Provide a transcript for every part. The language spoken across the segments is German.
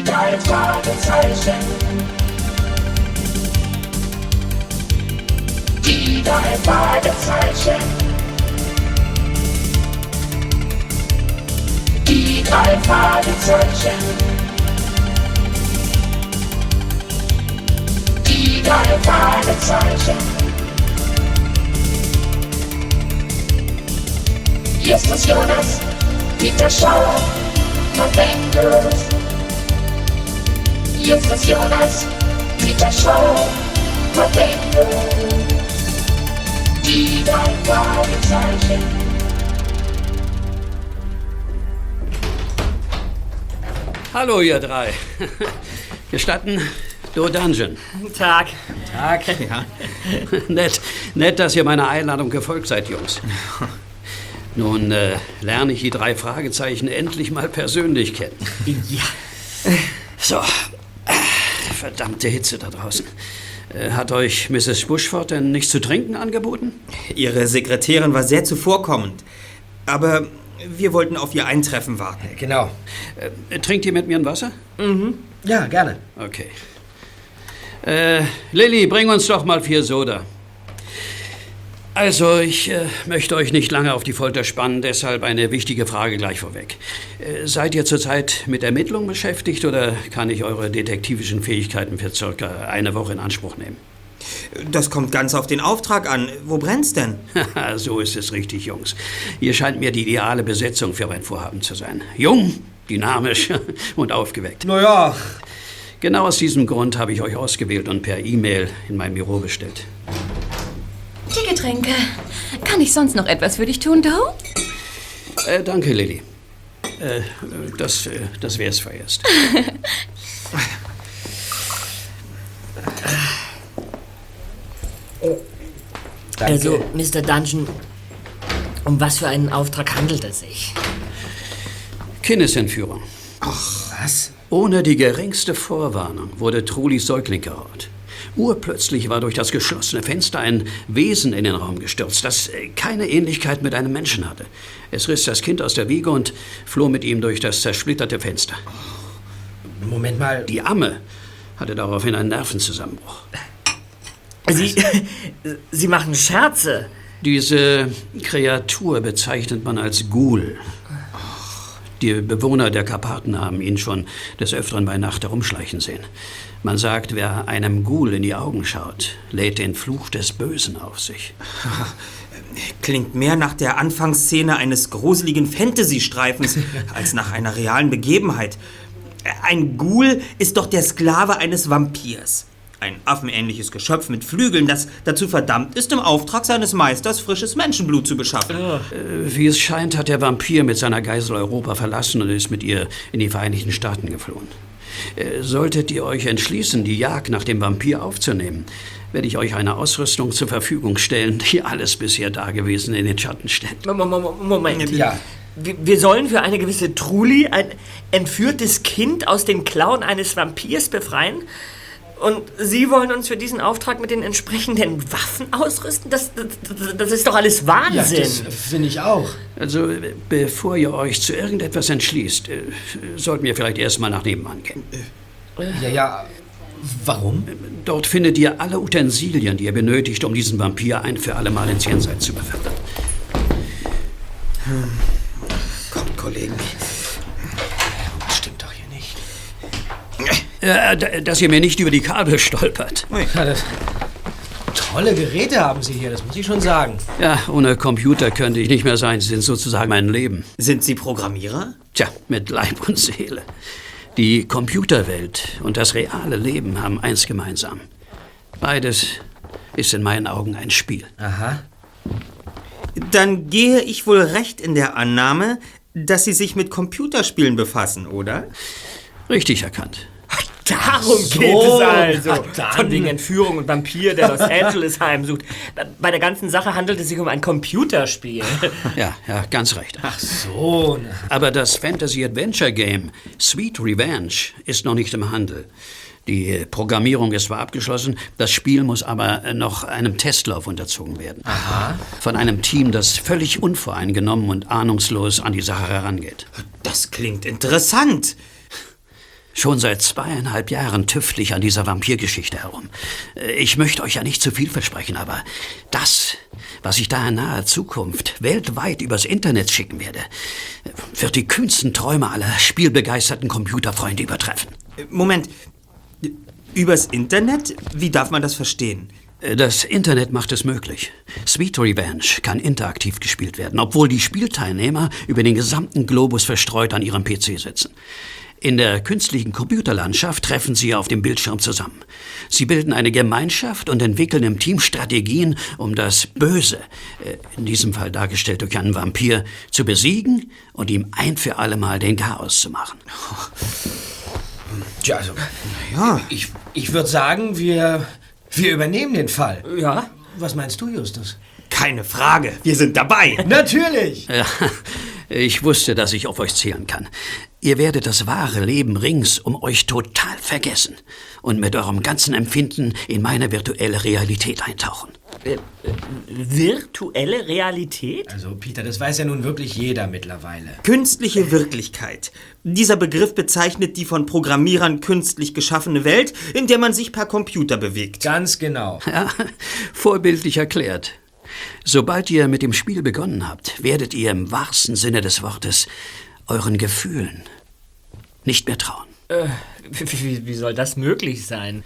Die drei Fragezeichen. Die drei Fragezeichen. Die drei Fragezeichen. Die drei Fragezeichen. Hier ist das Jonas, Peter Schauer von Peter Schauer von Bengals. Die drei Fragezeichen. Hallo, ihr drei. Gestatten, Do Dungeon. Tag. Tag. Ja. nett, nett, dass ihr meiner Einladung gefolgt seid, Jungs. Nun äh, lerne ich die drei Fragezeichen endlich mal persönlich kennen. Ja. So. Äh, Verdammte Hitze da draußen. Äh, Hat euch Mrs. Bushford denn nichts zu trinken angeboten? Ihre Sekretärin war sehr zuvorkommend. Aber wir wollten auf ihr Eintreffen warten. Genau. Äh, Trinkt ihr mit mir ein Wasser? Ja, gerne. Okay. Äh, Lilly, bring uns doch mal vier Soda. Also, ich äh, möchte euch nicht lange auf die Folter spannen, deshalb eine wichtige Frage gleich vorweg. Äh, seid ihr zurzeit mit Ermittlungen beschäftigt oder kann ich eure detektivischen Fähigkeiten für circa eine Woche in Anspruch nehmen? Das kommt ganz auf den Auftrag an. Wo brennt's denn? So ist es richtig, Jungs. Ihr scheint mir die ideale Besetzung für mein Vorhaben zu sein. Jung, dynamisch und aufgeweckt. Naja, Genau aus diesem Grund habe ich euch ausgewählt und per E-Mail in mein Büro bestellt. Die Getränke. Kann ich sonst noch etwas für dich tun, Doe? Äh, danke, Lilly. Äh, das, äh, das wär's vorerst. danke. Also, Mr. Dungeon, um was für einen Auftrag handelt es sich? Kindesentführung. was? Ohne die geringste Vorwarnung wurde Trulis Säugling geraubt. Urplötzlich war durch das geschlossene Fenster ein Wesen in den Raum gestürzt, das keine Ähnlichkeit mit einem Menschen hatte. Es riss das Kind aus der Wiege und floh mit ihm durch das zersplitterte Fenster. Moment mal. Die Amme hatte daraufhin einen Nervenzusammenbruch. Sie, Sie machen Scherze. Diese Kreatur bezeichnet man als Ghoul. Die Bewohner der Karpaten haben ihn schon des Öfteren bei Nacht herumschleichen sehen. Man sagt, wer einem Ghoul in die Augen schaut, lädt den Fluch des Bösen auf sich. Klingt mehr nach der Anfangsszene eines gruseligen Fantasy-Streifens als nach einer realen Begebenheit. Ein Ghoul ist doch der Sklave eines Vampirs. Ein affenähnliches Geschöpf mit Flügeln, das dazu verdammt ist, im Auftrag seines Meisters frisches Menschenblut zu beschaffen. Äh, Wie es scheint, hat der Vampir mit seiner Geisel Europa verlassen und ist mit ihr in die Vereinigten Staaten geflohen. Äh, Solltet ihr euch entschließen, die Jagd nach dem Vampir aufzunehmen, werde ich euch eine Ausrüstung zur Verfügung stellen, die alles bisher Dagewesene in den Schatten stellt. Mo- mo- mo- Moment. Ja. Wir wir sollen für eine gewisse Truli ein entführtes Kind aus den Klauen eines Vampirs befreien? Und Sie wollen uns für diesen Auftrag mit den entsprechenden Waffen ausrüsten? Das, das, das ist doch alles Ja, Wahnsinn. das finde ich auch. Also, bevor ihr euch zu irgendetwas entschließt, äh, sollten wir vielleicht erstmal nach nebenan gehen. Ja, ja. Warum? Dort findet ihr alle Utensilien, die ihr benötigt, um diesen Vampir ein für alle Mal ins Jenseits zu befördern. Kommt, Kollegen. Das stimmt doch hier nicht. Äh, dass ihr mir nicht über die Kabel stolpert. Ja, das, tolle Geräte haben Sie hier, das muss ich schon sagen. Ja, ohne Computer könnte ich nicht mehr sein. Sie sind sozusagen mein Leben. Sind Sie Programmierer? Tja, mit Leib und Seele. Die Computerwelt und das reale Leben haben eins gemeinsam. Beides ist in meinen Augen ein Spiel. Aha. Dann gehe ich wohl recht in der Annahme, dass Sie sich mit Computerspielen befassen, oder? Richtig erkannt. Darum so, geht es also. dann. Von wegen Entführung und Vampir, der Los Angeles heimsucht. Bei der ganzen Sache handelt es sich um ein Computerspiel. Ja, ja, ganz recht. Ach so. Aber das Fantasy-Adventure-Game Sweet Revenge ist noch nicht im Handel. Die Programmierung ist zwar abgeschlossen, das Spiel muss aber noch einem Testlauf unterzogen werden. Aha. Von einem Team, das völlig unvoreingenommen und ahnungslos an die Sache herangeht. Das klingt interessant. Schon seit zweieinhalb Jahren tüftle ich an dieser Vampirgeschichte herum. Äh, Ich möchte euch ja nicht zu viel versprechen, aber das, was ich da in naher Zukunft weltweit übers Internet schicken werde, wird die kühnsten Träume aller spielbegeisterten Computerfreunde übertreffen. Äh, Moment. Übers Internet? Wie darf man das verstehen? Das Internet macht es möglich. Sweet Revenge kann interaktiv gespielt werden, obwohl die Spielteilnehmer über den gesamten Globus verstreut an ihrem PC sitzen. In der künstlichen Computerlandschaft treffen sie auf dem Bildschirm zusammen. Sie bilden eine Gemeinschaft und entwickeln im Team Strategien, um das Böse, äh, in diesem Fall dargestellt durch einen Vampir, zu besiegen und ihm ein für alle Mal den Chaos zu machen. Tja, also, ja. ich, ich würde sagen, wir, wir übernehmen den Fall. Ja? Was meinst du, Justus? Keine Frage, wir sind dabei. Natürlich! Ja, ich wusste, dass ich auf euch zählen kann. Ihr werdet das wahre Leben rings um euch total vergessen und mit eurem ganzen Empfinden in meine virtuelle Realität eintauchen. Äh, äh, virtuelle Realität? Also, Peter, das weiß ja nun wirklich jeder mittlerweile. Künstliche Wirklichkeit. Dieser Begriff bezeichnet die von Programmierern künstlich geschaffene Welt, in der man sich per Computer bewegt. Ganz genau. Ja, vorbildlich erklärt. Sobald ihr mit dem Spiel begonnen habt, werdet ihr im wahrsten Sinne des Wortes euren Gefühlen nicht mehr trauen. Äh, wie, wie soll das möglich sein?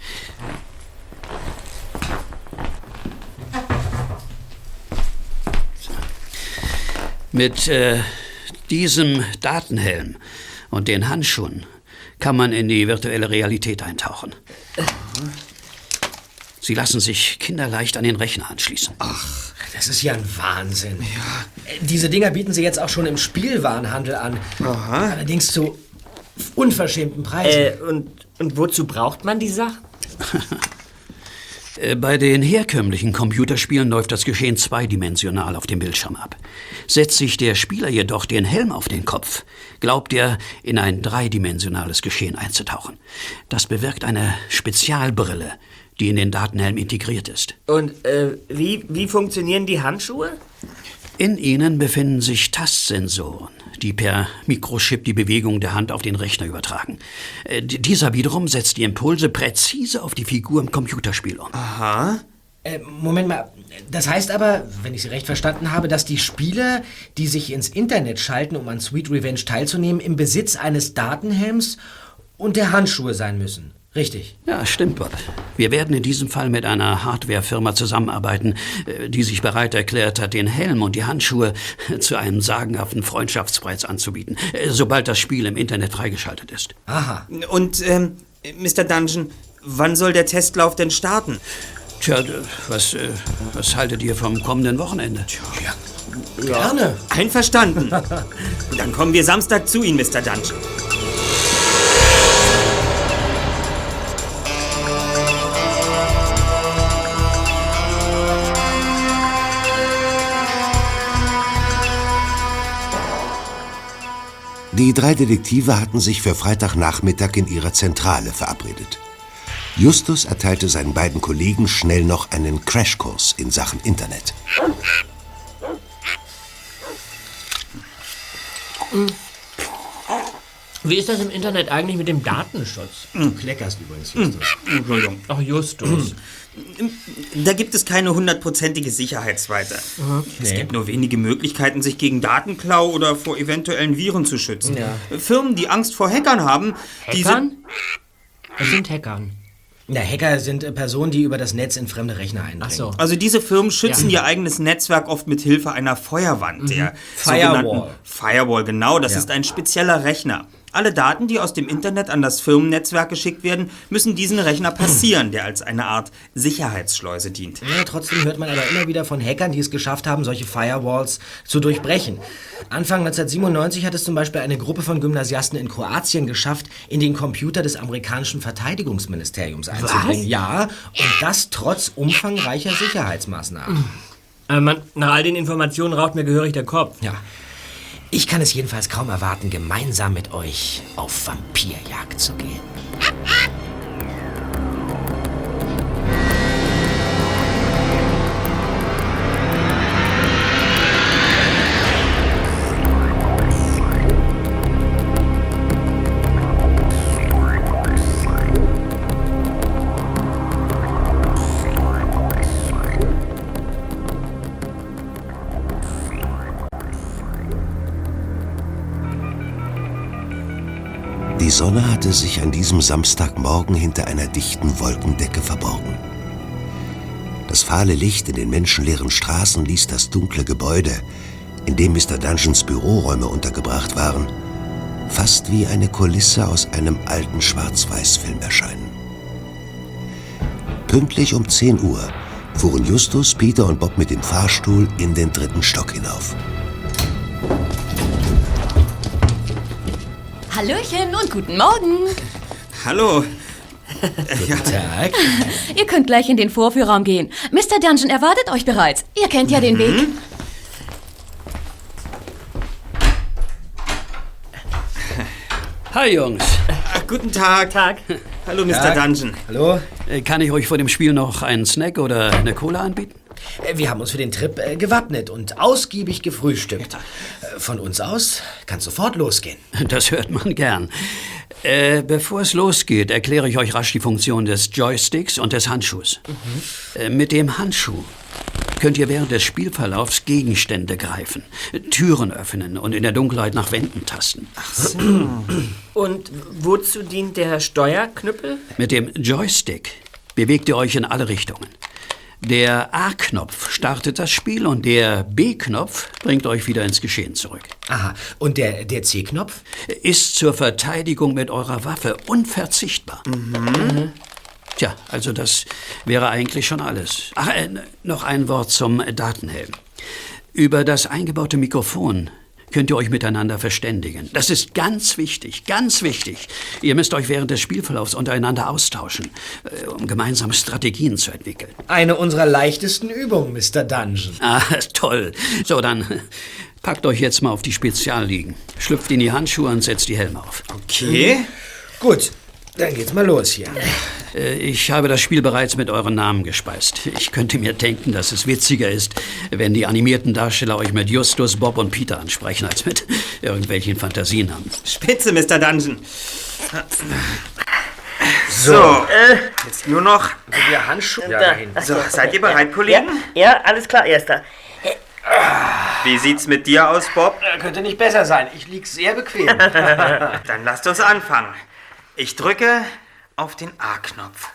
Mit äh, diesem Datenhelm und den Handschuhen kann man in die virtuelle Realität eintauchen. Sie lassen sich kinderleicht an den Rechner anschließen. Das ist ja ein Wahnsinn. Ja. Diese Dinger bieten sie jetzt auch schon im Spielwarenhandel an. Aha. Allerdings zu unverschämten Preisen. Äh, und, und wozu braucht man die Sachen? Äh, Bei den herkömmlichen Computerspielen läuft das Geschehen zweidimensional auf dem Bildschirm ab. Setzt sich der Spieler jedoch den Helm auf den Kopf, glaubt er, in ein dreidimensionales Geschehen einzutauchen. Das bewirkt eine Spezialbrille, die in den Datenhelm integriert ist. Und äh, wie, wie funktionieren die Handschuhe? In ihnen befinden sich Tastsensoren, die per Mikrochip die Bewegung der Hand auf den Rechner übertragen. Äh, d- Dieser wiederum setzt die Impulse präzise auf die Figur im Computerspiel um. Aha. Äh, Moment mal, das heißt aber, wenn ich Sie recht verstanden habe, dass die Spieler, die sich ins Internet schalten, um an Sweet Revenge teilzunehmen, im Besitz eines Datenhelms und der Handschuhe sein müssen. Richtig. Ja, stimmt, Bob. Wir werden in diesem Fall mit einer Hardwarefirma zusammenarbeiten, äh, die sich bereit erklärt hat, den Helm und die Handschuhe zu einem sagenhaften Freundschaftspreis anzubieten, äh, sobald das Spiel im Internet freigeschaltet ist. Aha. Und, ähm, Mr. Dungeon, wann soll der Testlauf denn starten? Tja, was, äh, was haltet ihr vom kommenden Wochenende? Gerne. Einverstanden. Dann kommen wir Samstag zu Ihnen, Mr. Dungeon. Die drei Detektive hatten sich für Freitagnachmittag in ihrer Zentrale verabredet. Justus erteilte seinen beiden Kollegen schnell noch einen Crashkurs in Sachen Internet. Wie ist das im Internet eigentlich mit dem Datenschutz? Du kleckerst übrigens, Justus. Entschuldigung. Ach, Justus. Da gibt es keine hundertprozentige Sicherheitsweite. Es gibt nur wenige Möglichkeiten, sich gegen Datenklau oder vor eventuellen Viren zu schützen. Firmen, die Angst vor Hackern haben, die sind... Hackern? Was sind Hackern? Na, Hacker sind äh, Personen, die über das Netz in fremde Rechner eindringen. Ach so. Also diese Firmen schützen Ja. ihr eigenes Netzwerk oft mit Hilfe einer Feuerwand, der Firewall. sogenannten Firewall, genau, das Ja. ist ein spezieller Rechner. Alle Daten, die aus dem Internet an das Firmennetzwerk geschickt werden, müssen diesen Rechner passieren, der als eine Art Sicherheitsschleuse dient. Ja, trotzdem hört man aber immer wieder von Hackern, die es geschafft haben, solche Firewalls zu durchbrechen. Anfang 1997 hat es zum Beispiel eine Gruppe von Gymnasiasten in Kroatien geschafft, in den Computer des amerikanischen Verteidigungsministeriums einzudringen. Ja, und das trotz umfangreicher Sicherheitsmaßnahmen. Äh, man, nach all den Informationen raucht mir gehörig der Kopf. Ja. Ich kann es jedenfalls kaum erwarten, gemeinsam mit euch auf Vampirjagd zu gehen. Sonne hatte sich an diesem Samstagmorgen hinter einer dichten Wolkendecke verborgen. Das fahle Licht in den menschenleeren Straßen ließ das dunkle Gebäude, in dem Mr. Dungeons Büroräume untergebracht waren, fast wie eine Kulisse aus einem alten Schwarz-Weiß-Film erscheinen. Pünktlich um 10 Uhr fuhren Justus, Peter und Bob mit dem Fahrstuhl in den dritten Stock hinauf. Hallöchen und guten Morgen. Hallo. Tag. Ihr könnt gleich in den Vorführraum gehen. Mr. Dungeon erwartet euch bereits. Ihr kennt ja den Weg. Hi Jungs, Ah, guten Tag. Tag. Hallo, Mr. Tag. Dungeon. Hallo? Äh, kann ich euch vor dem Spiel noch einen Snack oder eine Cola anbieten? Äh, Wir haben uns für den Trip äh, gewappnet und ausgiebig gefrühstückt. Äh, Von uns aus kann sofort losgehen. Das hört man gern. Äh, bevor es losgeht, erkläre ich euch rasch die Funktion des Joysticks und des Handschuhs. Äh, mit dem Handschuh könnt ihr während des Spielverlaufs Gegenstände greifen, Türen öffnen und in der Dunkelheit nach Wänden tasten. Und wozu dient der Steuerknüppel? Mit dem Joystick bewegt ihr euch in alle Richtungen. Der A-Knopf startet das Spiel und der B-Knopf bringt euch wieder ins Geschehen zurück. Aha. Und der, der C-Knopf? Ist zur Verteidigung mit eurer Waffe unverzichtbar. Tja, also das wäre eigentlich schon alles. Ach, äh, noch ein Wort zum Datenhelm. Über das eingebaute Mikrofon könnt ihr euch miteinander verständigen. Das ist ganz wichtig, ganz wichtig. Ihr müsst euch während des Spielverlaufs untereinander austauschen, äh, um gemeinsame Strategien zu entwickeln. Eine unserer leichtesten Übungen, Mr. Dungeon. Ah, toll. So, dann packt euch jetzt mal auf die Spezialliegen. Schlüpft in die Handschuhe und setzt die Helme auf. Okay. Gut, dann geht's mal los hier. Äh, Ich habe das Spiel bereits mit euren Namen gespeist. Ich könnte mir denken, dass es witziger ist, wenn die animierten Darsteller euch mit Justus, Bob und Peter ansprechen, als mit irgendwelchen Fantasienamen. Spitze, Mr. Dungeon. So, jetzt nur noch. Wir Handschuhe Da. dahin. So, seid ihr bereit, Ja, Kollegen? ja, alles klar, Erster. Wie sieht's mit dir aus, Bob? Könnte nicht besser sein. Ich lieg sehr bequem. Dann lasst uns anfangen. Ich drücke auf den A-Knopf.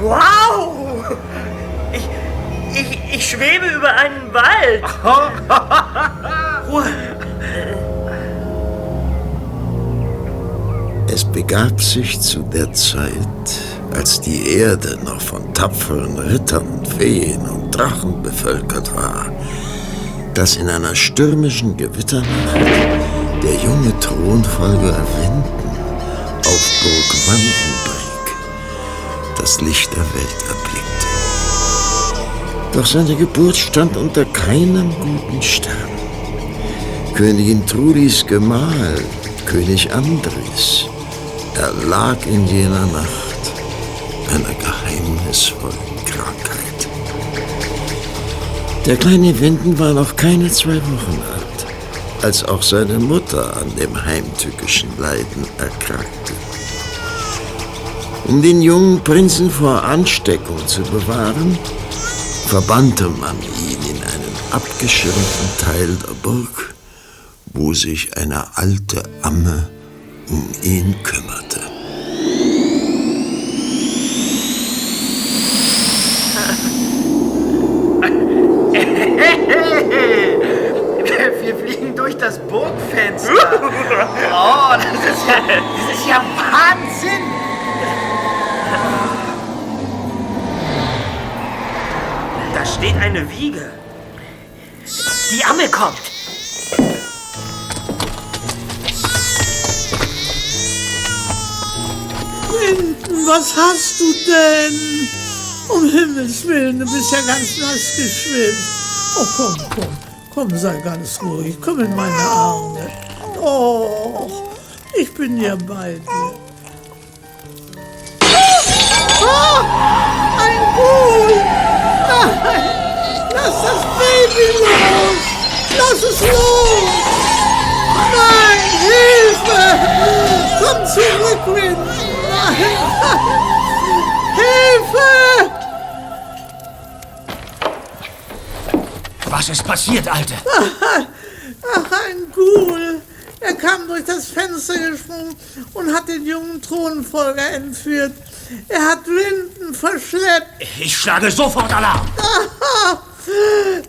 Wow! Ich, ich, ich schwebe über einen Wald. Ruhe! Es begab sich zu der Zeit, als die Erde noch von tapferen Rittern, Feen und Drachen bevölkert war, dass in einer stürmischen Gewitternacht der junge Thronfolger Winden auf Burg Wandenbrück das Licht der Welt erblickte. Doch seine Geburt stand unter keinem guten Stern. Königin Trudis Gemahl, König Andres, erlag in jener Nacht einer geheimnisvollen Krankheit. Der kleine Winden war noch keine zwei Wochen alt, als auch seine Mutter an dem heimtückischen Leiden erkrankte. Um den jungen Prinzen vor Ansteckung zu bewahren, verbannte man ihn in einen abgeschirmten Teil der Burg, wo sich eine alte Amme um ihn kümmerte. Wir fliegen durch das Burgfenster. Oh, das ist ja, das ist ja Wahnsinn. Da steht eine Wiege. Die Amme kommt. Was hast du denn? Um Himmels Willen, du bist ja ganz nass geschwitzt. Oh, komm, komm, komm, sei ganz ruhig. Komm in meine Arme. Oh, ich bin ja bei dir. Ah, ein Bull! Nein, lass das Baby los! Lass es los! Nein, Hilfe! Komm zurück, Wind! Hilfe! Was ist passiert, Alte? Ach, ein Ghoul. Er kam durch das Fenster gesprungen und hat den jungen Thronfolger entführt. Er hat Linden verschleppt. Ich schlage sofort Alarm. Aha,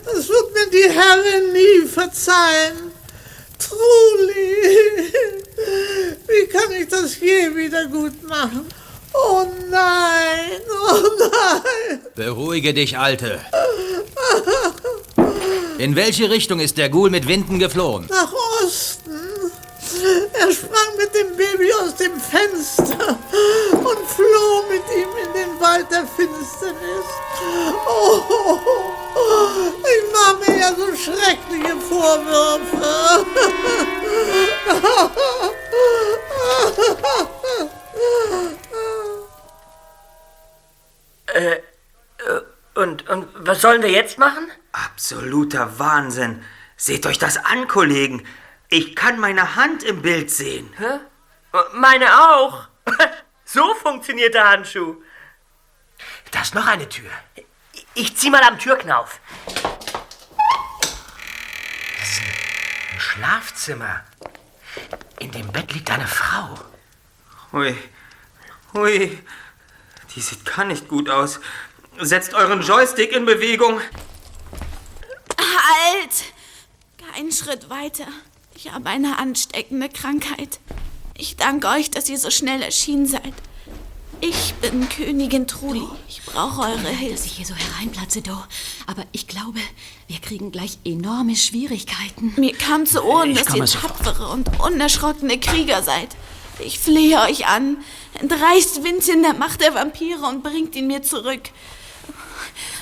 das wird mir die Herrin nie verzeihen. Truli, wie kann ich das je wieder gut machen? Oh nein, oh nein. Beruhige dich, Alte. In welche Richtung ist der Ghoul mit Winden geflohen? Nach Osten. Er sprang mit dem Baby aus dem Fenster und floh mit ihm in den Wald der Finsternis. Oh, ich mache mir ja so schreckliche Vorwürfe. Äh, äh, und, und was sollen wir jetzt machen? Absoluter Wahnsinn. Seht euch das an, Kollegen. Ich kann meine Hand im Bild sehen. Hä? Äh, Meine auch. So funktioniert der Handschuh. Da ist noch eine Tür. Ich zieh mal am Türknauf. Ein Schlafzimmer. In dem Bett liegt eine Frau. Hui. Hui. Die sieht gar nicht gut aus. Setzt euren Joystick in Bewegung. Halt! Kein Schritt weiter. Ich habe eine ansteckende Krankheit. Ich danke euch, dass ihr so schnell erschienen seid. Ich bin Königin Truli. Ich brauche eure Dass Hilfe. ich hier so hereinplatze, Do. Aber ich glaube, wir kriegen gleich enorme Schwierigkeiten. Mir kam zu Ohren, Ich dass ihr sofort. tapfere und unerschrockene Krieger seid. Ich flehe euch an. Entreißt Vincent der Macht der Vampire und bringt ihn mir zurück.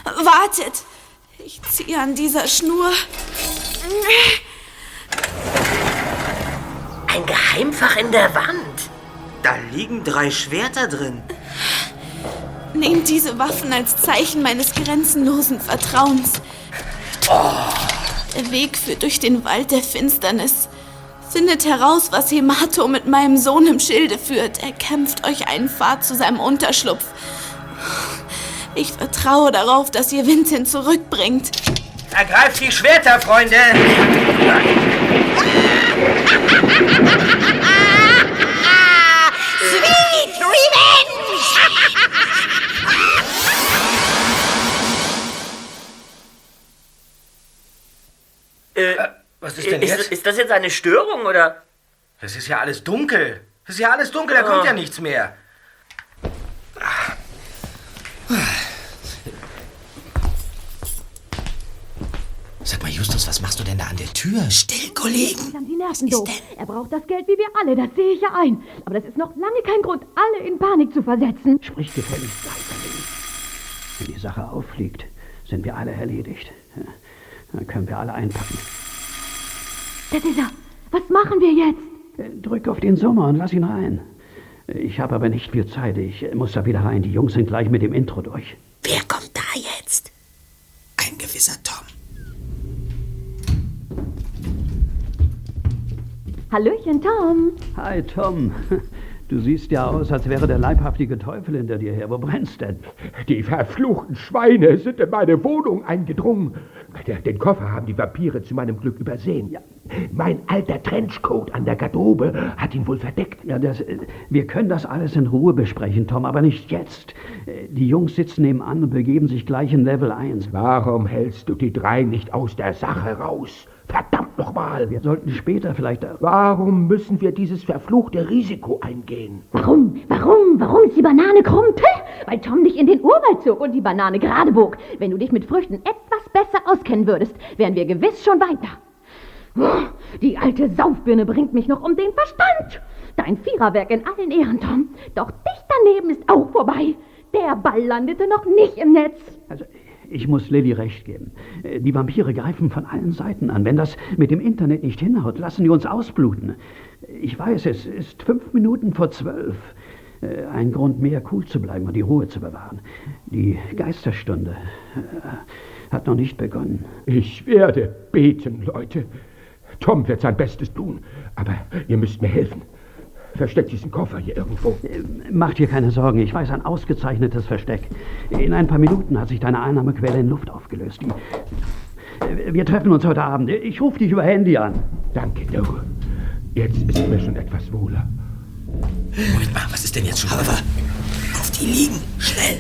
Wartet! Ich ziehe an dieser Schnur. Ein Geheimfach in der Wand. Da liegen drei Schwerter drin. Nehmt diese Waffen als Zeichen meines grenzenlosen Vertrauens. Der Weg führt durch den Wald der Finsternis. Findet heraus, was Hemato mit meinem Sohn im Schilde führt. Er kämpft euch einen Pfad zu seinem Unterschlupf. Ich vertraue darauf, dass ihr Vincent zurückbringt. Ergreift die Schwerter, Freunde! Äh, Was ist denn ist, jetzt? ist das jetzt eine Störung oder? Es ist ja alles dunkel. Es ist ja alles dunkel, da kommt ja nichts mehr. Sag mal, Justus, was machst du denn da an der Tür? Still, Kollegen! An die Nerven, Do. Er braucht das Geld wie wir alle, das sehe ich ja ein. Aber das ist noch lange kein Grund, alle in Panik zu versetzen. Sprich gefälligst weiter. Wenn die Sache auffliegt, sind wir alle erledigt. Dann können wir alle einpacken. Das ist er. Was machen wir jetzt? Äh, Drück auf den Sommer und lass ihn rein. Ich habe aber nicht viel Zeit. Ich muss da wieder rein. Die Jungs sind gleich mit dem Intro durch. Wer kommt da jetzt? Ein gewisser Tom. Hallöchen, Tom. Hi, Tom. Du siehst ja aus, als wäre der leibhaftige Teufel hinter dir her. Wo brennst denn? Die verfluchten Schweine sind in meine Wohnung eingedrungen. Den Koffer haben die Vampire zu meinem Glück übersehen. Mein alter Trenchcoat an der Garderobe hat ihn wohl verdeckt. Ja, das, äh, wir können das alles in Ruhe besprechen, Tom, aber nicht jetzt. Äh, Die Jungs sitzen nebenan und begeben sich gleich in Level 1. Warum hältst du die drei nicht aus der Sache raus? Verdammt nochmal! Wir sollten später vielleicht... Warum müssen wir dieses verfluchte Risiko eingehen? Warum? Warum? Warum ist die Banane krumm? Weil Tom dich in den Urwald zog und die Banane gerade bog. Wenn du dich mit Früchten etwas besser auskennen würdest, wären wir gewiss schon weiter. Oh, Die alte Saufbirne bringt mich noch um den Verstand. Dein Viererwerk in allen Ehren, Tom. Doch dicht daneben ist auch vorbei. Der Ball landete noch nicht im Netz. Also, ich muss Lilly recht geben. Äh, Die Vampire greifen von allen Seiten an. Wenn das mit dem Internet nicht hinhaut, lassen die uns ausbluten. Ich weiß, es ist fünf Minuten vor zwölf. Äh, Ein Grund mehr, cool zu bleiben und die Ruhe zu bewahren. Die Geisterstunde äh, hat noch nicht begonnen. Ich werde beten, Leute. Tom wird sein Bestes tun, aber ihr müsst mir helfen. Versteckt diesen Koffer hier irgendwo. Mach dir keine Sorgen, ich weiß ein ausgezeichnetes Versteck. In ein paar Minuten hat sich deine Einnahmequelle in Luft aufgelöst. Die, wir treffen uns heute Abend. Ich rufe dich über Handy an. Danke, du. Jetzt ist mir schon etwas wohler. Moment mal, was ist denn jetzt schon? Aber auf die liegen. Schnell.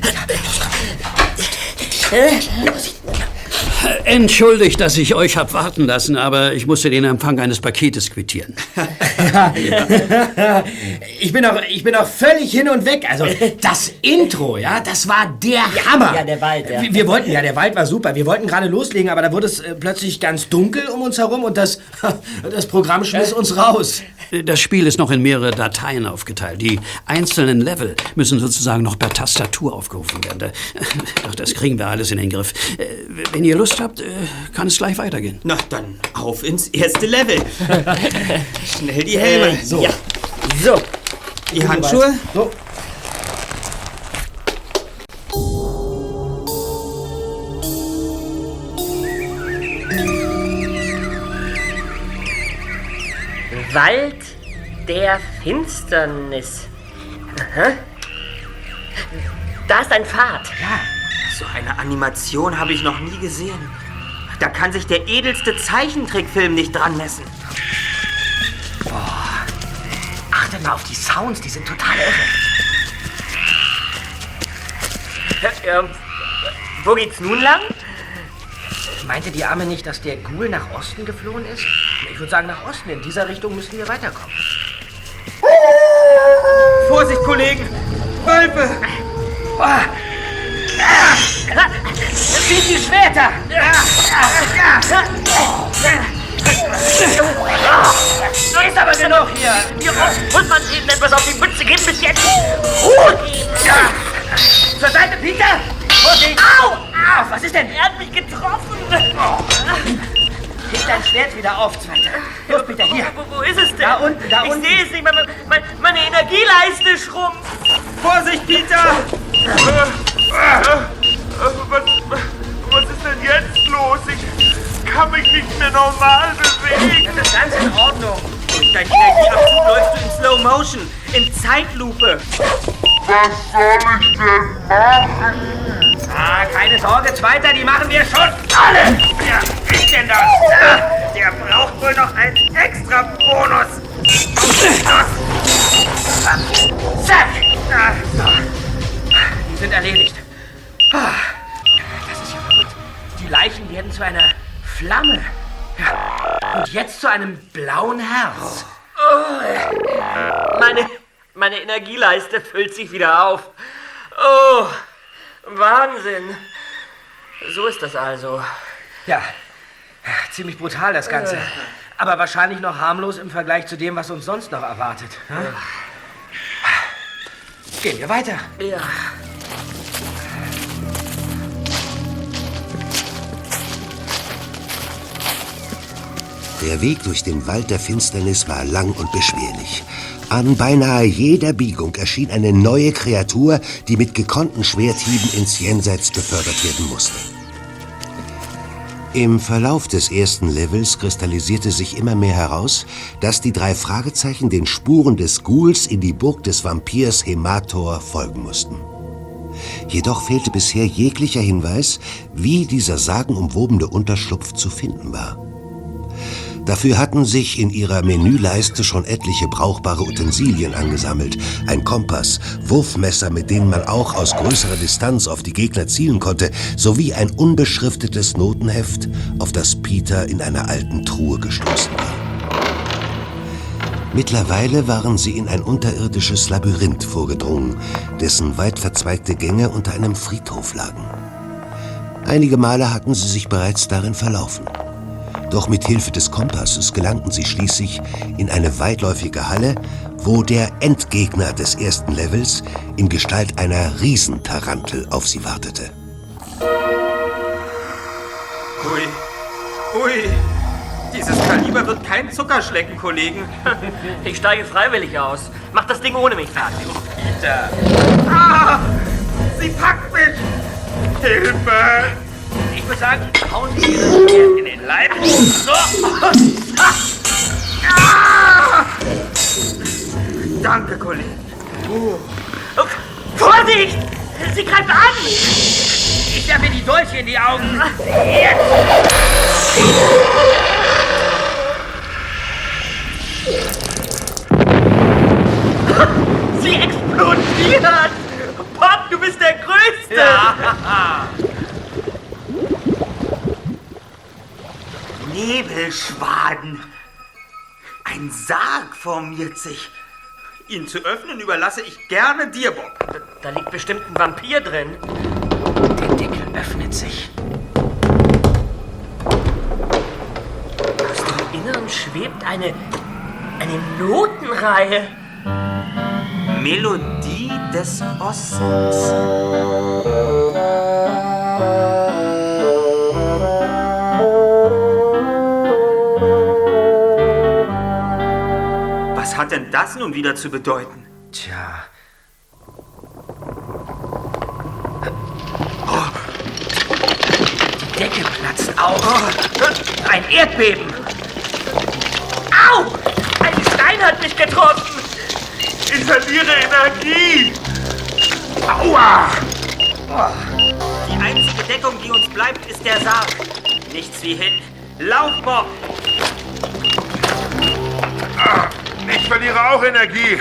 Entschuldigt, dass ich euch hab warten lassen, aber ich musste den Empfang eines Paketes quittieren. ich, bin auch, ich bin auch völlig hin und weg. Also das Intro, ja, das war der Hammer. Ja, der Wald, ja. Wir, wir wollten, ja, der Wald war super. Wir wollten gerade loslegen, aber da wurde es äh, plötzlich ganz dunkel um uns herum und das, das Programm schmiss uns raus. Das Spiel ist noch in mehrere Dateien aufgeteilt. Die einzelnen Level müssen sozusagen noch per Tastatur aufgerufen werden. Doch das kriegen wir alles in den Griff. Äh, Wenn ihr Lust habt, äh, kann es gleich weitergehen. Na, dann auf ins erste Level. Schnell die Helme. Äh, so. Ja. So. Die Handschuhe. So. Wald der Finsternis. Aha. Da ist ein Pfad. Ja, so eine Animation habe ich noch nie gesehen. Da kann sich der edelste Zeichentrickfilm nicht dran messen. Achte mal auf die Sounds, die sind total irre. Ähm, wo geht's nun lang? Meinte die Arme nicht, dass der Ghoul nach Osten geflohen ist? Ich würde sagen nach Osten. In dieser Richtung müssen wir weiterkommen. Vorsicht, Kollegen! Wölfe! Zieht die Schwerter! So ist aber genug hier! Oft muss man denen etwas auf die Mütze geben bis jetzt? Ruhe geben! Zur Seite, Peter! Vorsicht! Au! Au! Was ist denn? Er hat mich getroffen! Heb dein Schwert wieder auf, Zweiter. Los, Peter, hier. Wo, wo ist es denn? Da unten, da ich unten. sehe es nicht, meine, meine, meine Energieleiste schrumpft! Vorsicht, Peter! Was, los? Ich kann mich nicht mehr normal bewegen. Das ist ganz in Ordnung. Durch deinen Energieabzug läufst du in Slow Motion, in Zeitlupe. Was soll ich denn machen? Ah, keine Sorge, Zweiter, die machen wir schon. Alle! Wer ist denn das? Ah, Der braucht wohl noch einen extra Bonus. Zack! Ah. Die sind erledigt. Leichen werden zu einer Flamme. Ja. Und jetzt zu einem blauen Herz. Oh, meine, meine Energieleiste füllt sich wieder auf. Oh, Wahnsinn. So ist das also. Ja, ziemlich brutal das Ganze. Aber wahrscheinlich noch harmlos im Vergleich zu dem, was uns sonst noch erwartet. ne? Gehen wir weiter. Ja. Der Weg durch den Wald der Finsternis war lang und beschwerlich. An beinahe jeder Biegung erschien eine neue Kreatur, die mit gekonnten Schwerthieben ins Jenseits befördert werden musste. Im Verlauf des ersten Levels kristallisierte sich immer mehr heraus, dass die drei Fragezeichen den Spuren des Ghouls in die Burg des Vampirs Hemator folgen mussten. Jedoch fehlte bisher jeglicher Hinweis, wie dieser sagenumwobene Unterschlupf zu finden war. Dafür hatten sich in ihrer Menüleiste schon etliche brauchbare Utensilien angesammelt. Ein Kompass, Wurfmesser, mit denen man auch aus größerer Distanz auf die Gegner zielen konnte, sowie ein unbeschriftetes Notenheft, auf das Peter in einer alten Truhe gestoßen war. Mittlerweile waren sie in ein unterirdisches Labyrinth vorgedrungen, dessen weit verzweigte Gänge unter einem Friedhof lagen. Einige Male hatten sie sich bereits darin verlaufen. Doch mit Hilfe des Kompasses gelangten sie schließlich in eine weitläufige Halle, wo der Endgegner des ersten Levels in Gestalt einer Riesentarantel auf sie wartete. Ui, ui. Dieses Kaliber wird kein Zucker schlecken, Kollegen. Ich steige freiwillig aus. Mach das Ding ohne mich fertig. Peter. Ah, sie packt mich. Hilfe. Ich würde sagen, hauen Sie ihr das Schwert in den Leib. So. Ah! Danke, Kollege. Vorsicht! Sie greift an! Ich werfe die Dolche in die Augen. Jetzt! Sie explodiert! Pop, du bist der Größte! Ja. Nebelschwaden. Ein Sarg formiert sich. Ihn zu öffnen überlasse ich gerne dir, Bob. Da, da liegt bestimmt ein Vampir drin. Der Deckel öffnet sich. Aus dem Inneren schwebt eine. eine Notenreihe. Melodie des Ostens. Denn das nun wieder zu bedeuten? Tja, Die Decke platzt auf. Ein Erdbeben. Au! Ein Stein hat mich getroffen. Ich verliere Energie. Aua! Die einzige Deckung, die uns bleibt, ist der Sarg. Nichts wie hin. Lauf, Bob! Verliere auch Energie.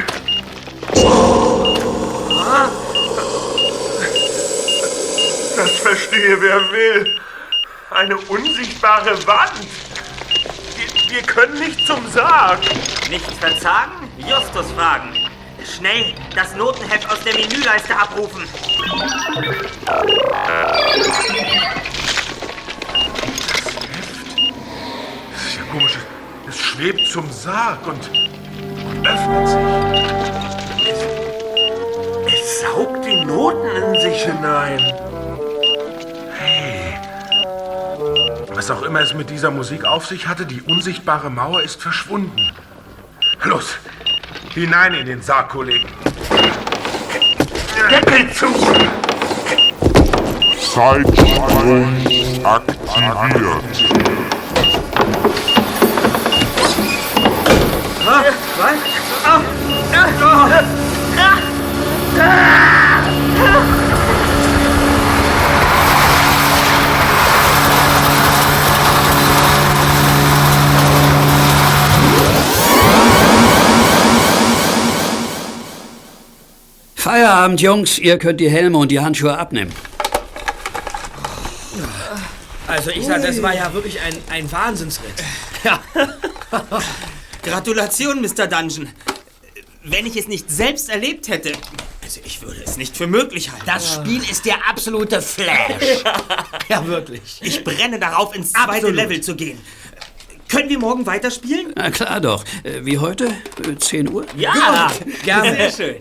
Das verstehe wer will. Eine unsichtbare Wand. Wir, wir können nicht zum Sarg. Nichts verzagen? Justus fragen. Schnell das Notenheft aus der Menüleiste abrufen. Das ist ja komisch. Es schwebt zum Sarg und öffnet sich. Es, es saugt die Noten in sich hinein. Hey. Was auch immer es mit dieser Musik auf sich hatte, die unsichtbare Mauer ist verschwunden. Los, hinein in den Sarg, Kollegen. Deckel zu! Zeitsprung aktiviert. Was? Feierabend, Jungs. Ihr könnt die Helme und die Handschuhe abnehmen. also ich sag, das war ja wirklich ein, ein Wahnsinnsritt. Ja. Gratulation, Mr. Dungeon. Wenn ich es nicht selbst erlebt hätte, also ich würde es nicht für möglich halten. Das Spiel ist der absolute Flash. ja, wirklich. Ich brenne darauf, ins zweite Absolut. Level zu gehen. Können wir morgen weiterspielen? Na klar doch. Äh, Wie heute? Äh, 10 Uhr? Ja, gerne. Sehr schön.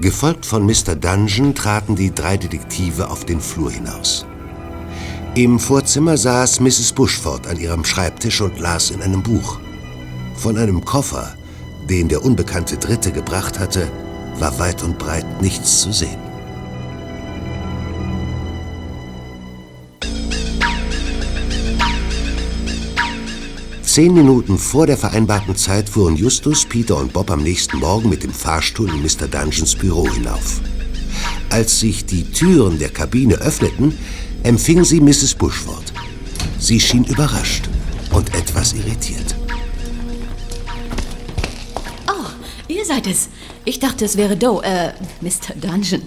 Gefolgt von Mr. Dungeon traten die drei Detektive auf den Flur hinaus. Im Vorzimmer saß Mrs. Bushford an ihrem Schreibtisch und las in einem Buch. Von einem Koffer, den der unbekannte Dritte gebracht hatte, war weit und breit nichts zu sehen. Zehn Minuten vor der vereinbarten Zeit fuhren Justus, Peter und Bob am nächsten Morgen mit dem Fahrstuhl in Mr. Dungeons Büro hinauf. Als sich die Türen der Kabine öffneten, empfing sie Mrs. Bushford. Sie schien überrascht und etwas irritiert. Ihr seid es. Ich dachte, es wäre Doe, äh, Mr. Dungeon.